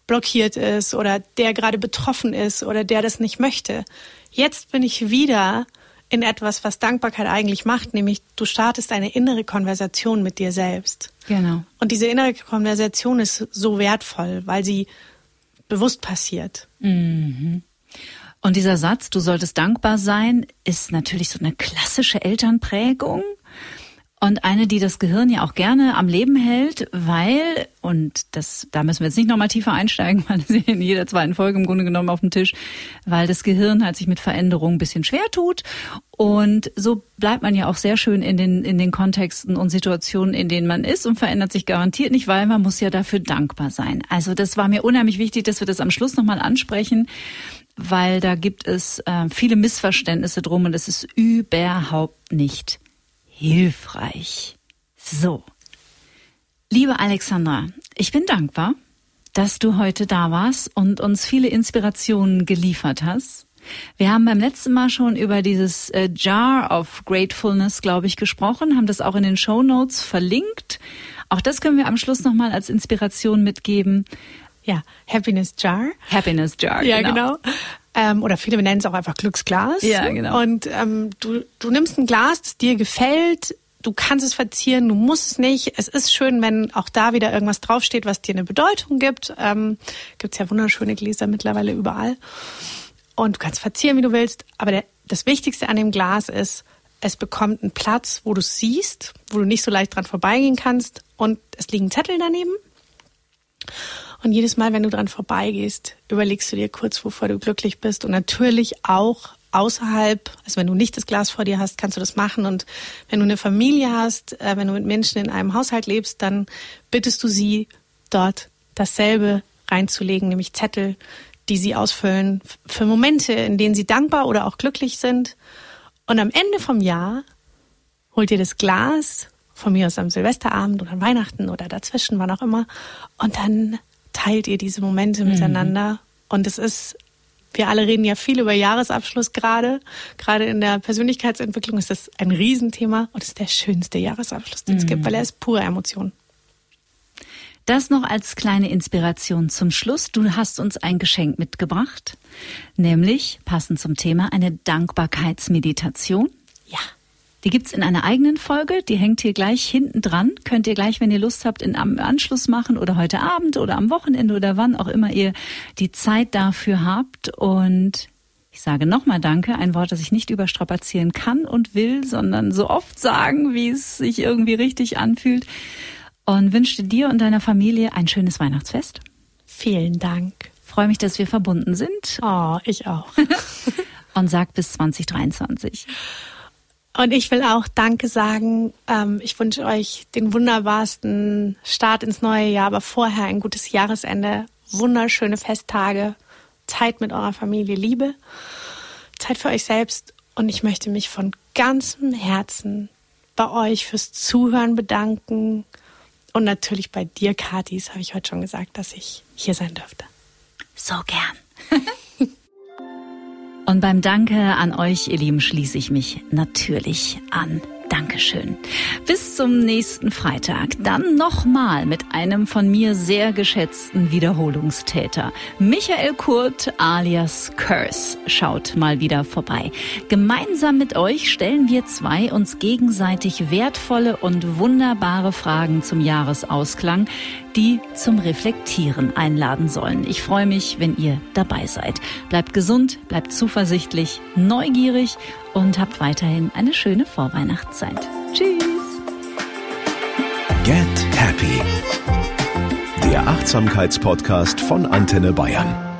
A: blockiert ist oder der gerade betroffen ist oder der das nicht möchte. Jetzt bin ich wieder in etwas, was Dankbarkeit eigentlich macht, nämlich du startest eine innere Konversation mit dir selbst.
C: Genau.
A: Und diese innere Konversation ist so wertvoll, weil sie bewusst passiert.
C: Mhm. Und dieser Satz, du solltest dankbar sein, ist natürlich so eine klassische Elternprägung. Und eine, die das Gehirn ja auch gerne am Leben hält, weil, und das, da müssen wir jetzt nicht nochmal tiefer einsteigen, weil das in jeder zweiten Folge im Grunde genommen auf dem Tisch, weil das Gehirn halt sich mit Veränderungen ein bisschen schwer tut. Und so bleibt man ja auch sehr schön in den, in den Kontexten und Situationen, in denen man ist und verändert sich garantiert nicht, weil man muss ja dafür dankbar sein. Also das war mir unheimlich wichtig, dass wir das am Schluss nochmal ansprechen, weil da gibt es äh, viele Missverständnisse drum und es ist überhaupt nicht hilfreich. So. Liebe Alexandra, ich bin dankbar, dass du heute da warst und uns viele Inspirationen geliefert hast. Wir haben beim letzten Mal schon über dieses äh, Jar of Gratefulness, glaube ich, gesprochen, haben das auch in den Show Notes verlinkt. Auch das können wir am Schluss nochmal als Inspiration mitgeben.
A: Ja, Happiness Jar.
C: Happiness Jar.
A: Ja, genau. genau. Ähm, oder viele nennen es auch einfach Glücksglas.
C: Ja, genau.
A: Und ähm, du, du nimmst ein Glas, das dir gefällt, du kannst es verzieren, du musst es nicht. Es ist schön, wenn auch da wieder irgendwas draufsteht, was dir eine Bedeutung gibt. Ähm, Gibt ja wunderschöne Gläser mittlerweile überall. Und du kannst verzieren, wie du willst. Aber der, das Wichtigste an dem Glas ist, es bekommt einen Platz, wo du es siehst, wo du nicht so leicht dran vorbeigehen kannst. Und es liegen Zettel daneben. Und jedes Mal, wenn du dran vorbeigehst, überlegst du dir kurz, wovor du glücklich bist. Und natürlich auch außerhalb, also wenn du nicht das Glas vor dir hast, kannst du das machen. Und wenn du eine Familie hast, äh, wenn du mit Menschen in einem Haushalt lebst, dann bittest du sie dort dasselbe reinzulegen, nämlich Zettel, die sie ausfüllen für Momente, in denen sie dankbar oder auch glücklich sind. Und am Ende vom Jahr holt ihr das Glas, von mir aus am Silvesterabend oder an Weihnachten oder dazwischen, wann auch immer, und dann teilt ihr diese Momente mhm. miteinander. Und es ist, wir alle reden ja viel über Jahresabschluss gerade. Gerade in der Persönlichkeitsentwicklung ist das ein Riesenthema und es ist der schönste Jahresabschluss, den mhm. es gibt, weil er ist pure Emotion.
C: Das noch als kleine Inspiration zum Schluss. Du hast uns ein Geschenk mitgebracht, nämlich passend zum Thema eine Dankbarkeitsmeditation. Die gibt's in einer eigenen Folge, die hängt hier gleich hinten dran. Könnt ihr gleich, wenn ihr Lust habt, in, am Anschluss machen oder heute Abend oder am Wochenende oder wann auch immer ihr die Zeit dafür habt. Und ich sage nochmal Danke, ein Wort, das ich nicht überstrapazieren kann und will, sondern so oft sagen, wie es sich irgendwie richtig anfühlt. Und wünsche dir und deiner Familie ein schönes Weihnachtsfest.
A: Vielen Dank.
C: Freue mich, dass wir verbunden sind.
A: Oh, ich auch.
C: und sag bis 2023.
A: Und ich will auch Danke sagen. Ähm, ich wünsche euch den wunderbarsten Start ins neue Jahr, aber vorher ein gutes Jahresende, wunderschöne Festtage, Zeit mit eurer Familie, Liebe, Zeit für euch selbst. Und ich möchte mich von ganzem Herzen bei euch fürs Zuhören bedanken. Und natürlich bei dir, Kathi, das habe ich heute schon gesagt, dass ich hier sein dürfte.
C: So gern. Und beim Danke an euch, ihr Lieben, schließe ich mich natürlich an. Dankeschön. Bis zum nächsten Freitag. Dann nochmal mit einem von mir sehr geschätzten Wiederholungstäter. Michael Kurt alias Curse schaut mal wieder vorbei. Gemeinsam mit euch stellen wir zwei uns gegenseitig wertvolle und wunderbare Fragen zum Jahresausklang, die zum Reflektieren einladen sollen. Ich freue mich, wenn ihr dabei seid. Bleibt gesund, bleibt zuversichtlich, neugierig und habt weiterhin eine schöne Vorweihnachtszeit. Tschüss.
B: Get Happy. Der Achtsamkeitspodcast von Antenne Bayern.